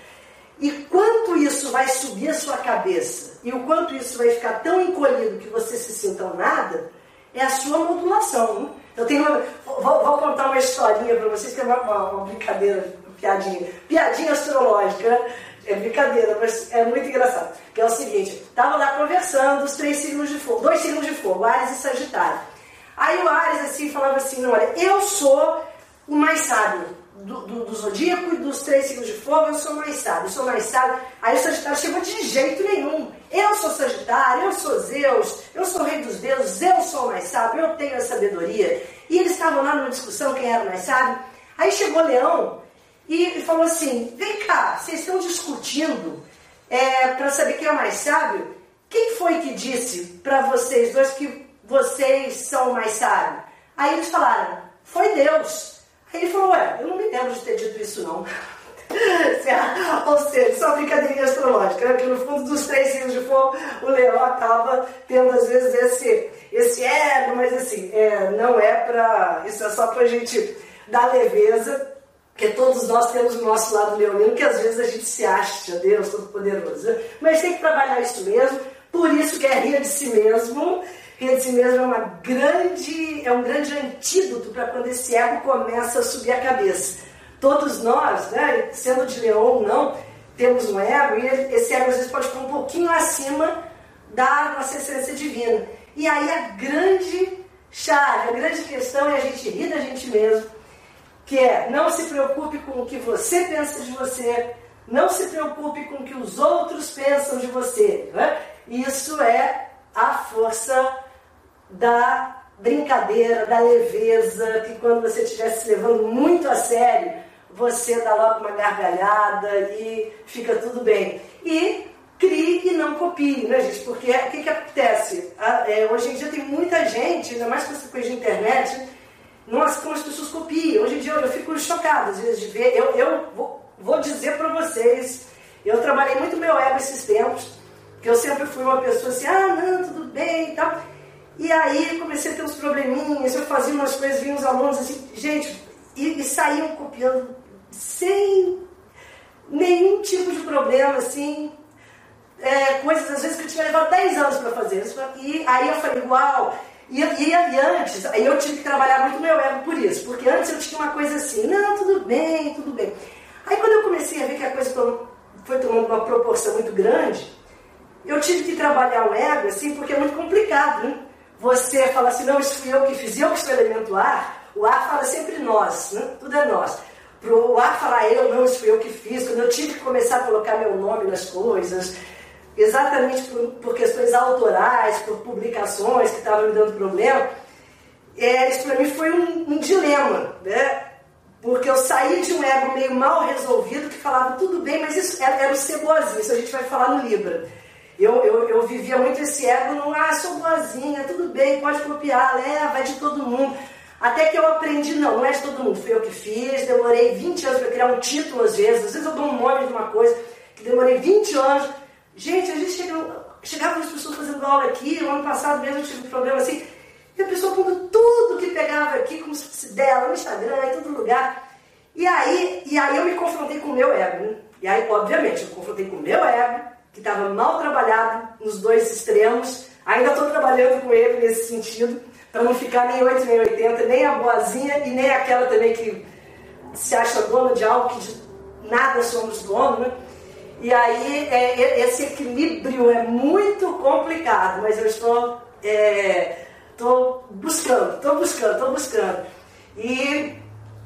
E quanto isso vai subir a sua cabeça e o quanto isso vai ficar tão encolhido que você se sinta um nada é a sua modulação. Né? Eu tenho uma, vou, vou, contar uma historinha para vocês, que é uma, uma, uma, brincadeira, piadinha. Piadinha astrológica, né? é brincadeira, mas é muito engraçado. Que é o seguinte, estava lá conversando os três signos de fogo, dois signos de fogo, Ares e Sagitário. Aí o Ares assim falava assim, olha, eu sou o mais sábio do, do, do, zodíaco e dos três signos de fogo, eu sou mais sábio, eu sou mais sábio. Aí o Sagitário chegou de jeito nenhum. Eu sou Sagitário, eu sou Zeus, eu sou rei dos deuses, eu sou mais sábio, eu tenho a sabedoria. E eles estavam lá numa discussão quem era mais sábio. Aí chegou Leão e falou assim: vem cá, vocês estão discutindo é, para saber quem é o mais sábio? Quem foi que disse para vocês dois que vocês são mais sábios? Aí eles falaram: foi Deus. Ele falou, ué, eu não me lembro de ter dito isso não. Ou seja, só brincadeirinha astrológica, né? No fundo dos três signos de fogo, o leão acaba tendo às vezes esse, esse ego, mas assim, é, não é para. Isso é só para a gente dar leveza, porque todos nós temos o nosso lado leonino, que às vezes a gente se acha, Deus Todo-Poderoso. Né? Mas tem que trabalhar isso mesmo, por isso que é rir de si mesmo De si mesmo é, uma grande, é um grande antídoto para quando esse ego começa a subir a cabeça. Todos nós, né, sendo de leão ou não, temos um ego e esse ego às vezes pode ficar um pouquinho acima da nossa essência divina. E aí a grande chave, a grande questão é a gente rir da gente mesmo, que é não se preocupe com o que você pensa de você, não se preocupe com o que os outros pensam de você. Né? Isso é a força da brincadeira, da leveza, que quando você estiver se levando muito a sério, você dá logo uma gargalhada e fica tudo bem. E crie e não copie, né, gente? Porque o que, que acontece? é, hoje em dia tem muita gente, ainda mais com essa coisa de internet, nossa, como as pessoas copiam. Hoje em dia eu, eu fico chocada às vezes de ver. Eu, eu vou, vou dizer para vocês, eu trabalhei muito meu ego esses tempos, que eu sempre fui uma pessoa assim, ah, não, tudo bem e tal. E aí comecei a ter uns probleminhas, eu fazia umas coisas, vinha uns alunos assim, gente, e, e saíam copiando sem nenhum tipo de problema, assim, é, coisas às vezes que eu tinha levado 10 anos para fazer. E aí eu falei, uau! E, e, e, antes, aí eu tive que trabalhar muito meu ego por isso, porque antes eu tinha uma coisa assim, não, tudo bem, tudo bem. Aí quando eu comecei a ver que a coisa foi tomando uma proporção muito grande, eu tive que trabalhar o ego assim, porque é muito complicado, né? Você fala assim, não, isso fui eu que fiz, eu que sou elemento ar, o ar fala sempre nós, né? tudo é nós. Pro ar falar eu, não, isso fui eu que fiz, quando eu tive que começar a colocar meu nome nas coisas, exatamente por, por questões autorais, por publicações que estavam me dando problema, é, isso para mim foi um, um, dilema, né? Porque eu saí de um ego meio mal resolvido que falava tudo bem, mas isso era, era o ser boazinha, isso a gente vai falar no Libra. Eu, eu, eu vivia muito esse ego no, ah, sou boazinha, tudo bem, pode copiar, leva, é de todo mundo. Até que eu aprendi, não, não é de todo mundo, foi eu que fiz, demorei 20 anos para criar um título às vezes, às vezes eu dou um nome de uma coisa, que demorei 20 anos Gente, a gente chega, chegava as pessoas fazendo aula aqui, o ano passado mesmo eu tive um problema assim, e a pessoa pondo tudo que pegava aqui, como se fosse dela, no Instagram, em todo lugar. E aí, e aí eu me confrontei com o meu ego. Né? E aí, obviamente, eu me confrontei com o meu ego, que estava mal trabalhado nos dois extremos. Ainda estou trabalhando com ele nesse sentido, para não ficar nem 8 nem 80, nem a boazinha e nem aquela também que se acha dona de algo que de nada somos dono, né? E aí é, esse equilíbrio é muito complicado, mas eu estou, é, estou buscando, estou buscando, estou buscando. E,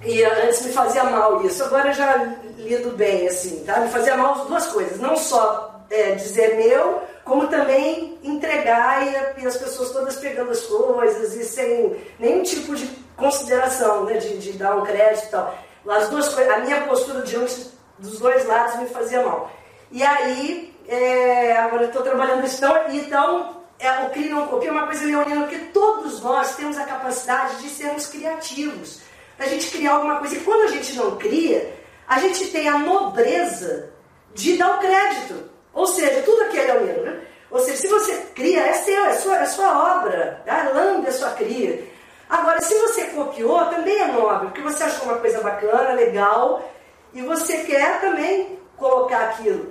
e antes me fazia mal isso, agora eu já lido bem, assim, tá? Me fazia mal as duas coisas, não só é, dizer meu, como também entregar e, as pessoas todas pegando as coisas e sem nenhum tipo de consideração, né, de, de dar um crédito e tal. As duas coisas, a minha postura diante dos dois lados me fazia mal. E aí, é, agora eu estou trabalhando isso. Então, então é, o cria não copia é uma coisa leonina, porque todos nós temos a capacidade de sermos criativos, da gente criar alguma coisa. E quando a gente não cria, a gente tem a nobreza de dar o crédito. Ou seja, tudo aqui é leonino, né? Ou seja, se você cria, é seu, é sua, é sua obra, a lâmpada é sua cria. Agora, se você copiou, também é nobre, porque você achou uma coisa bacana, legal, e você quer também colocar aquilo.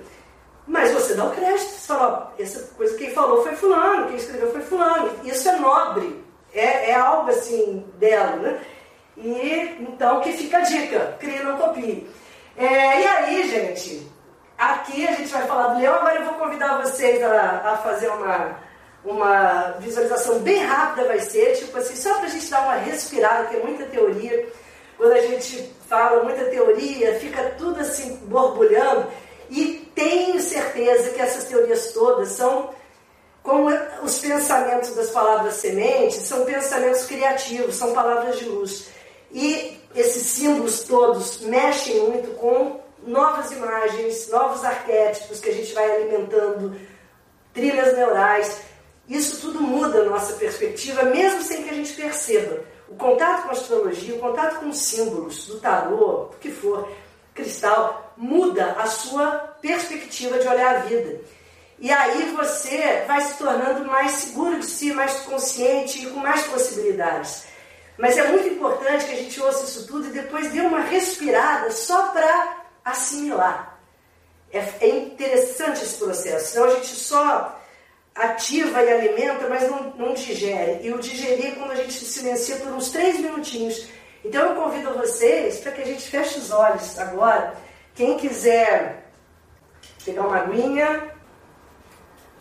Mas você dá o crédito, você fala, ó, essa coisa quem falou foi fulano, quem escreveu foi fulano. Isso é nobre, é, é algo assim dela, né? E então que fica a dica, cria não copie. É, e aí, gente, aqui a gente vai falar do leão, agora eu vou convidar vocês a, a fazer uma, uma visualização bem rápida, vai ser, tipo assim, só para a gente dar uma respirada, que é muita teoria. Quando a gente fala muita teoria, fica tudo assim borbulhando. E tenho certeza que essas teorias todas são, como os pensamentos das palavras sementes, são pensamentos criativos, são palavras de luz. E esses símbolos todos mexem muito com novas imagens, novos arquétipos que a gente vai alimentando, trilhas neurais. Isso tudo muda a nossa perspectiva, mesmo sem que a gente perceba. O contato com a astrologia, o contato com os símbolos do tarô, o que for, cristal, muda a sua perspectiva de olhar a vida. E aí você vai se tornando mais seguro de si, mais consciente e com mais possibilidades. Mas é muito importante que a gente ouça isso tudo e depois dê uma respirada só para assimilar. É, é, interessante esse processo, senão a gente só ativa e alimenta, mas não, não digere. E o digerir quando a gente se silencia por uns três minutinhos. Então eu convido vocês para que a gente feche os olhos agora. Quem quiser pegar uma aguinha.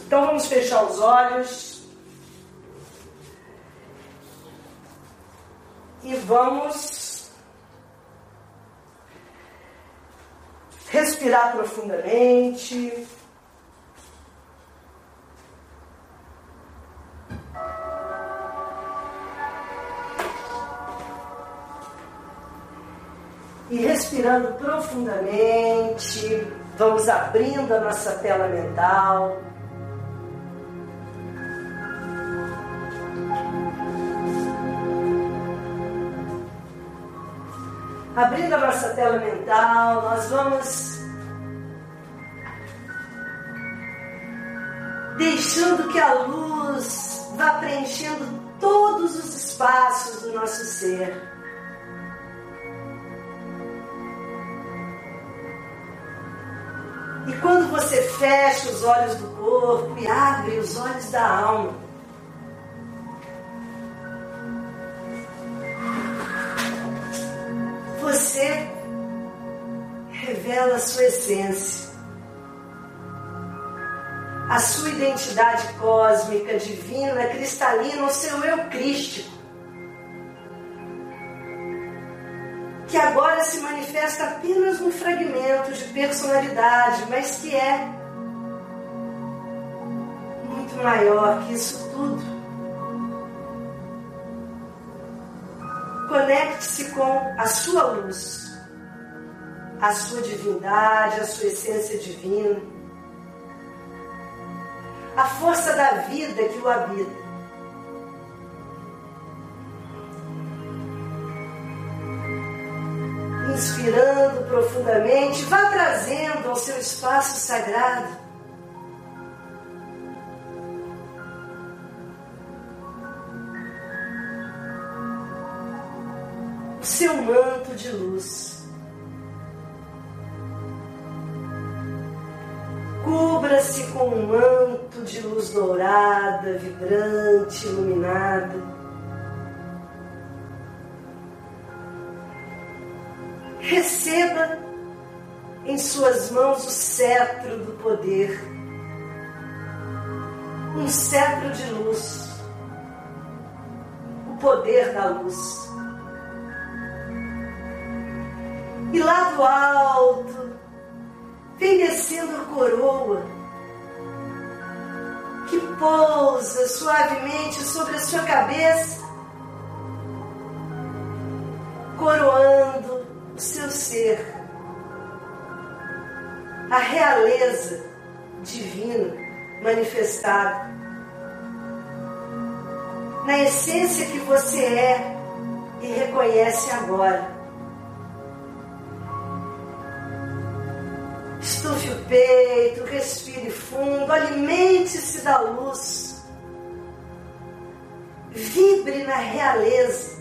Então vamos fechar os olhos. E vamos respirar profundamente. E respirando profundamente, vamos abrindo a nossa tela mental. Abrindo a nossa tela mental, nós vamos deixando que a luz vá preenchendo todos os espaços do nosso ser. E quando você fecha os olhos do corpo e abre os olhos da alma, você revela a sua essência, a sua identidade cósmica, divina, cristalina, o seu eu crístico. que agora se manifesta apenas um fragmento de personalidade, mas que é muito maior que isso tudo. Conecte-se com a sua luz, a sua divindade, a sua essência divina, a força da vida que o habita. inspirando profundamente, vá trazendo ao seu espaço sagrado o seu manto de luz. Cubra-se com um manto luz dourada, vibrante, iluminada. receba em suas mãos o cetro do poder, um cetro de luz, o poder da luz. E lá do alto, vem descendo a coroa, que pousa suavemente sobre a sua cabeça, coroando o seu ser, a realeza divina manifestada, na essência que você é e reconhece agora. Estufe o peito, respire fundo, alimente-se da luz. Vibre na realeza.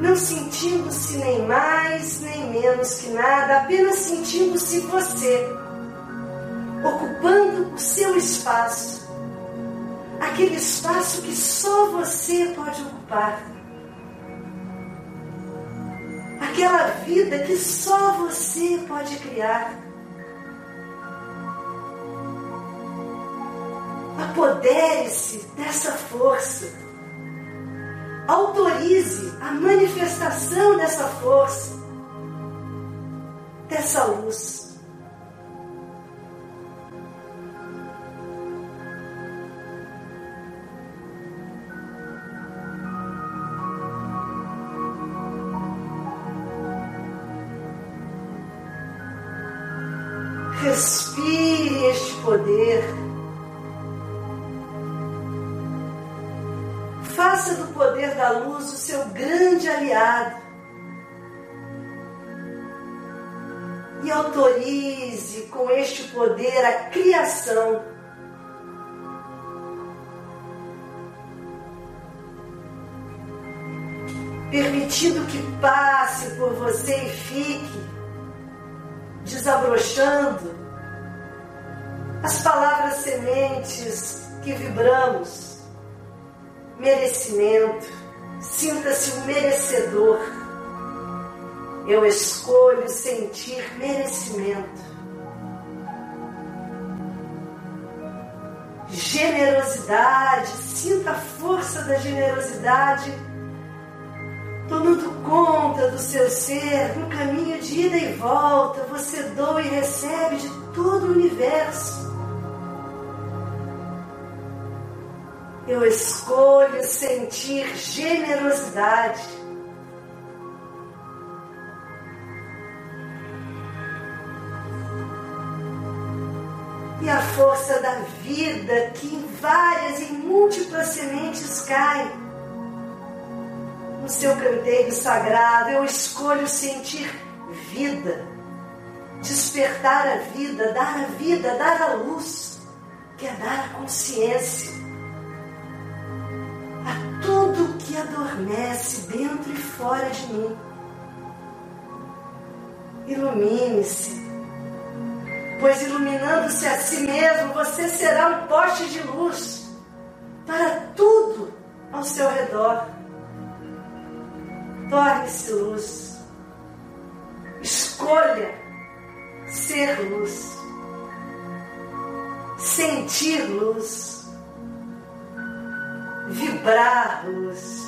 não sentindo-se nem mais nem menos que nada, apenas sentindo-se você, ocupando o seu espaço, aquele espaço que só você pode ocupar, aquela vida que só você pode criar. Apodere-se dessa força autorize a manifestação dessa força, dessa luz. E autorize com este poder a criação. Permitindo que passe por você e fique desabrochando as palavras sementes que vibramos, merecimento, sinta-se um merecedor. Eu escolho sentir merecimento. Generosidade, sinta a força da generosidade tomando conta do seu ser no caminho de ida e volta. Você doa e recebe de todo o universo. Eu escolho sentir generosidade. E a força da vida que em várias e múltiplas sementes cai no seu canteiro sagrado. Eu escolho sentir vida, despertar a vida, dar a vida, dar a luz, que é dar a consciência a tudo que adormece dentro e fora de mim. Ilumine-se, pois iluminando-se a si mesmo, você será um poste de luz para tudo ao seu redor. Torne-se luz. Escolha ser luz. Sentir luz. Vibrar luz.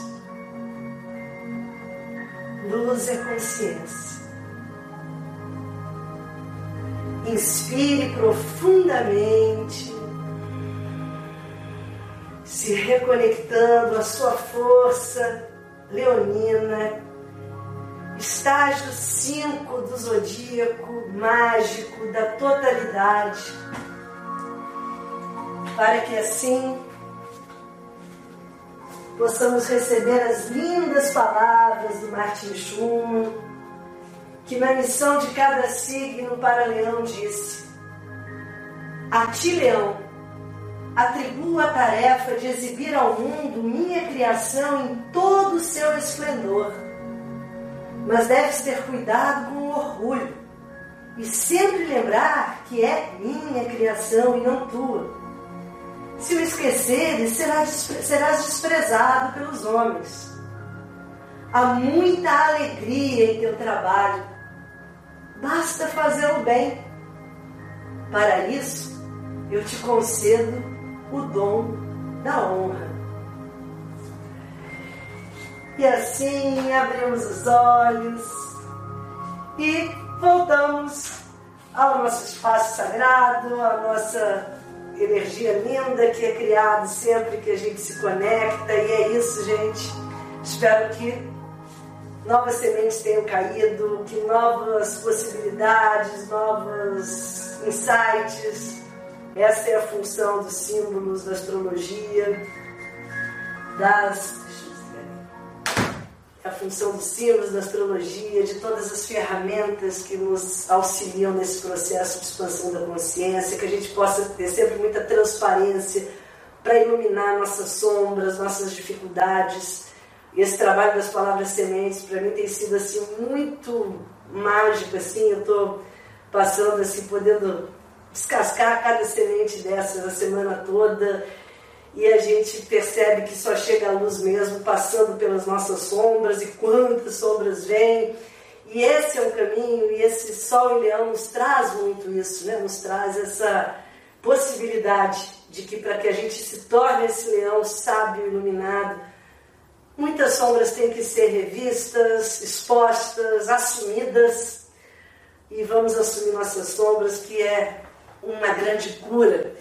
Luz é consciência. Inspire profundamente, se reconectando à sua força leonina, estágio 5 do zodíaco mágico da totalidade, para que assim possamos receber as lindas palavras do Martin Schumann, que na missão de cada signo para Leão disse: A ti, Leão, atribuo a tarefa de exibir ao mundo minha criação em todo o seu esplendor. Mas deves ter cuidado com o orgulho e sempre lembrar que é minha criação e não tua. Se o esqueceres, serás desprezado pelos homens. Há muita alegria em teu trabalho. Basta fazer o bem. Para isso, eu te concedo o dom da honra. E assim abrimos os olhos e voltamos ao nosso espaço sagrado, à nossa energia linda que é criada sempre que a gente se conecta. E é isso, gente. Espero que novas sementes tenham caído, que novas possibilidades, novos insights essa é a função dos símbolos da astrologia, das. É a função dos símbolos da astrologia, de todas as ferramentas que nos auxiliam nesse processo de expansão da consciência, que a gente possa ter sempre muita transparência para iluminar nossas sombras, nossas dificuldades. E esse trabalho das palavras sementes para mim tem sido assim muito mágico assim, eu estou passando assim podendo descascar cada semente dessas a semana toda e a gente percebe que só chega a luz mesmo passando pelas nossas sombras e quantas sombras vêm. E esse é o caminho, e esse Sol em Leão nos traz muito isso, né? nos traz essa possibilidade de que para que a gente se torne esse leão sábio, iluminado, muitas sombras têm que ser revistas, expostas, assumidas, e vamos assumir nossas sombras, que é uma grande cura.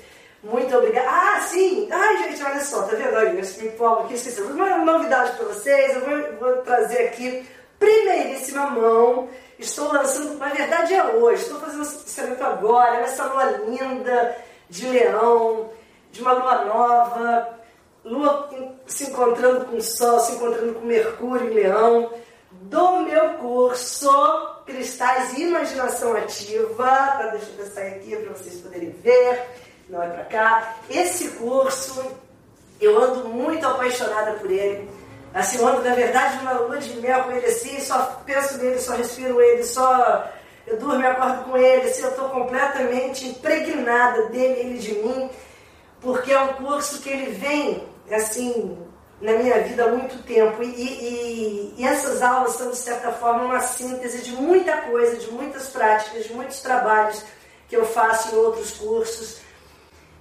Muito obrigada. Ah, sim! Ai, gente, olha só, tá vendo? Olha, eu me empolgo aqui, esqueci. Uma novidade para vocês, eu vou, vou, trazer aqui, primeiríssima mão. Estou lançando, na verdade é hoje, estou fazendo esse lançamento agora, essa lua linda de leão, de uma lua nova, lua se encontrando com o sol, se encontrando com Mercúrio em leão, do meu curso Cristais e Imaginação Ativa. Tá, deixa eu sair aqui para vocês poderem ver. Não é para cá. Esse curso, eu ando muito apaixonada por ele. Assim, eu ando, na verdade, numa lua de mel com ele assim, só penso nele, só respiro ele, só eu durmo e acordo com ele, assim, eu estou completamente impregnada dele, ele de mim, porque é um curso que ele vem, assim, na minha vida há muito tempo. E, e, e, essas aulas são, de certa forma, uma síntese de muita coisa, de muitas práticas, de muitos trabalhos que eu faço em outros cursos.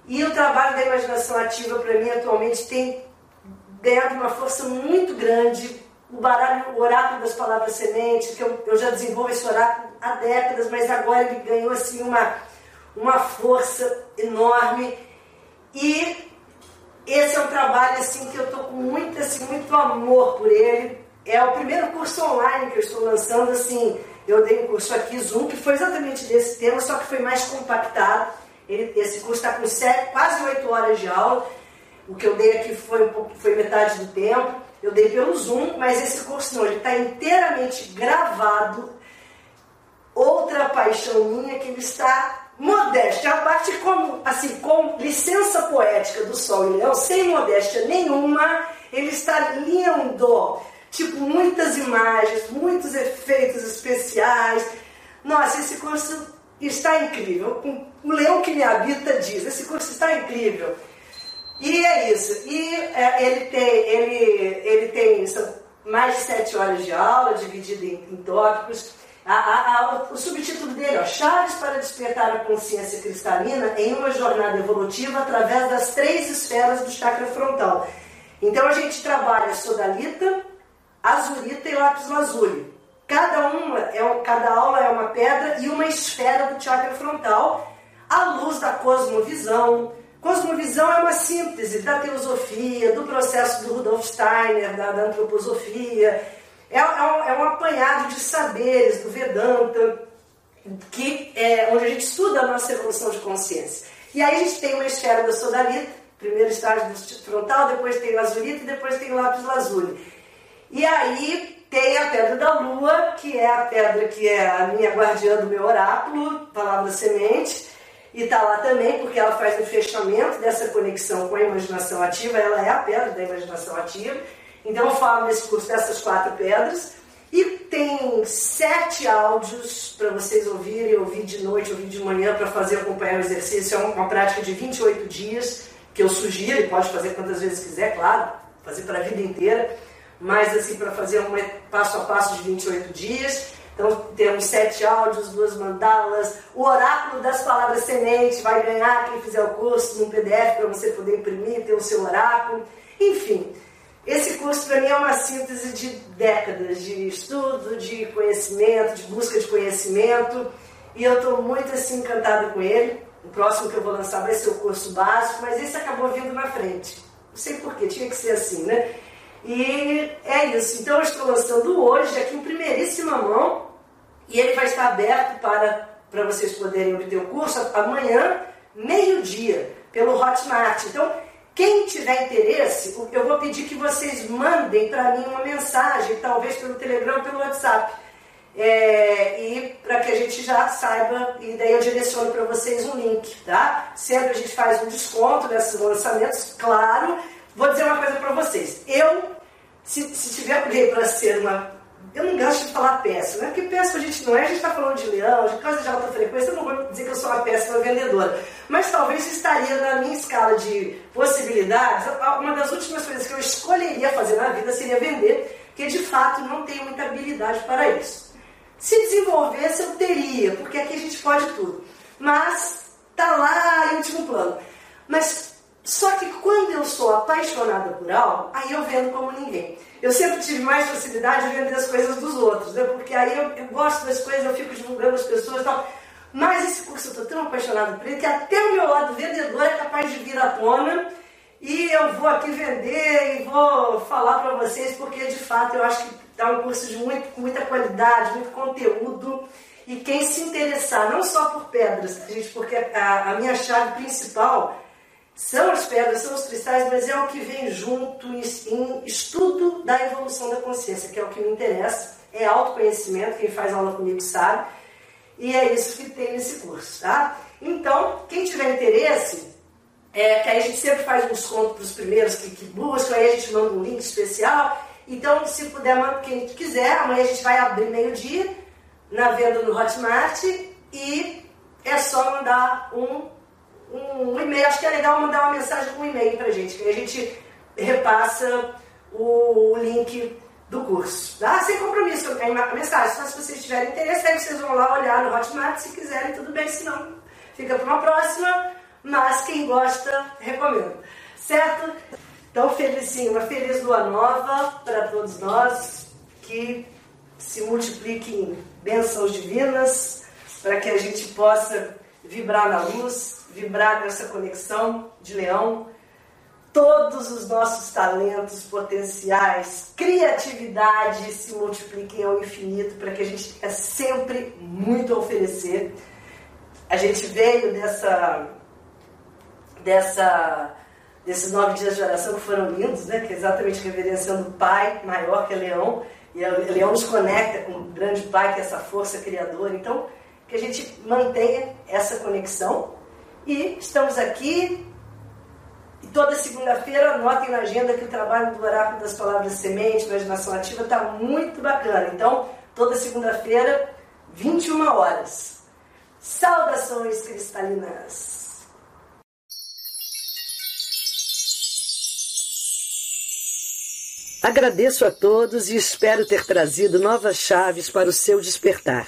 E o trabalho da imaginação ativa, para mim, atualmente, tem ganhado uma força muito grande. O, baralho, o oráculo das palavras sementes, que eu, eu já desenvolvo esse oráculo há décadas, mas agora ele ganhou assim uma, uma força enorme. E esse é um trabalho assim que eu estou com muito, assim, muito amor por ele. É o primeiro curso online que eu estou lançando, assim, eu dei um curso aqui, Zoom, que foi exatamente desse tema, só que foi mais compactado. Ele, esse curso está com sete, quase oito horas de aula. O que eu dei aqui foi, foi metade do tempo. Eu dei pelo Zoom, mas esse curso não, ele está inteiramente gravado. Outra paixão minha que ele está modéstia, a parte como, assim, com licença poética do Sol e Leão, sem modéstia nenhuma, ele está lindo. Tipo, muitas imagens, muitos efeitos especiais. Nossa, esse curso está incrível. O leão que me habita diz, esse curso está incrível. E é isso. E é, ele tem, ele, ele tem mais de sete horas de aula, dividido em, em tópicos. A, a, a, o subtítulo dele, ó, Chaves para despertar a consciência cristalina em uma jornada evolutiva através das três esferas do chakra frontal. Então a gente trabalha sodalita, azurita e lápis lazuli. Cada uma é cada aula é uma pedra e uma esfera do chakra frontal, à luz da cosmovisão. Cosmovisão é uma síntese da teosofia, do processo do Rudolf Steiner, da, da antroposofia, é, é, um, é um apanhado de saberes do Vedanta, que é onde a gente estuda a nossa evolução de consciência. E aí a gente tem uma esfera da sodalita, primeiro estágio do frontal, depois tem o azulita e depois tem o lápis lazuli. E aí tem a pedra da lua, que é a pedra que é a minha guardiã do meu oráculo, palavra semente, e está lá também porque ela faz o fechamento dessa conexão com a imaginação ativa, ela é a pedra da imaginação ativa. Então eu falo nesse curso dessas quatro pedras e tem sete áudios para vocês ouvirem, ouvir de noite, ouvir de manhã para fazer acompanhar o exercício. É uma prática de 28 dias que eu sugiro, pode fazer quantas vezes quiser, claro, fazer para a vida inteira, mas assim para fazer um passo a passo de 28 dias. Então temos sete áudios, duas mandalas, o oráculo das palavras semente vai ganhar quem fizer o curso num PDF para você poder imprimir, ter o seu oráculo, enfim. Esse curso para mim é uma síntese de décadas de estudo, de conhecimento, de busca de conhecimento, e eu estou muito assim encantada com ele. O próximo que eu vou lançar vai ser o curso básico, mas esse acabou vindo na frente. Não sei porquê, tinha que ser assim, né? E é isso. Então eu estou lançando hoje, aqui em primeiríssima mão, e ele vai estar aberto para, para vocês poderem obter o curso amanhã, meio-dia, pelo Hotmart. Então, quem tiver interesse, eu vou pedir que vocês mandem para mim uma mensagem, talvez pelo Telegram pelo WhatsApp. É, e para que a gente já saiba, e daí eu direciono para vocês um link, tá? Sempre a gente faz um desconto nesses lançamentos, claro. Vou dizer uma coisa para vocês. Eu, se, se tiver alguém para ser uma eu não gosto de falar péssima, né? porque péssima a gente não é, a gente está falando de leão, de casa de alta frequência, eu não vou dizer que eu sou uma péssima vendedora, mas talvez estaria na minha escala de possibilidades, uma das últimas coisas que eu escolheria fazer na vida seria vender, porque de fato não tenho muita habilidade para isso. Se desenvolvesse, eu teria, porque aqui a gente pode tudo, mas está lá em último plano. Mas só que quando eu sou apaixonada por algo, aí eu vendo como ninguém. Eu sempre tive mais facilidade de vender as coisas dos outros, né? porque aí eu, eu gosto das coisas, eu fico divulgando as pessoas e tal. Mas esse curso eu estou tão apaixonado por ele que até o meu lado vendedor é capaz de vir à tona e eu vou aqui vender e vou falar para vocês, porque de fato eu acho que está um curso de muito, muita qualidade, muito conteúdo. E quem se interessar, não só por pedras, gente, porque a, a minha chave principal são as pedras, são os cristais, mas é o que vem junto em estudo da evolução da consciência, que é o que me interessa. É autoconhecimento, quem faz aula comigo sabe. E é isso que tem nesse curso, tá? Então, quem tiver interesse, é, que aí a gente sempre faz um desconto para os primeiros que, que buscam, aí a gente manda um link especial. Então, se puder, quem quiser, amanhã a gente vai abrir meio-dia na venda no Hotmart e é só mandar um, um, e-mail. Acho que é legal mandar uma mensagem com um e-mail pra gente, que a gente repassa o, link do curso. Tá? Sem compromisso, eu tenho a mensagem. Só se vocês tiverem interesse, aí vocês vão lá olhar no Hotmart, se quiserem, tudo bem, se não, fica para uma próxima, mas quem gosta, recomendo. Certo? Então, felizinho, uma feliz lua nova para todos nós, que se multipliquem bênçãos divinas, para que a gente possa vibrar na luz, vibrar nessa conexão de leão, todos os nossos talentos potenciais, criatividade se multipliquem ao infinito para que a gente tenha sempre muito a oferecer. A gente veio dessa, dessa, desses nove dias de oração que foram lindos, né? que é exatamente reverenciando o Pai maior que é Leão, e o Leão nos conecta com o grande Pai, que é essa força criadora. Então, que a gente mantenha essa conexão. E estamos aqui e toda segunda-feira, anotem na agenda que o trabalho do Oráculo das Palavras Semente, Imaginação Ativa, está muito bacana. Então, toda segunda-feira, 21 horas. Saudações cristalinas! Agradeço a todos e espero ter trazido novas chaves para o seu despertar.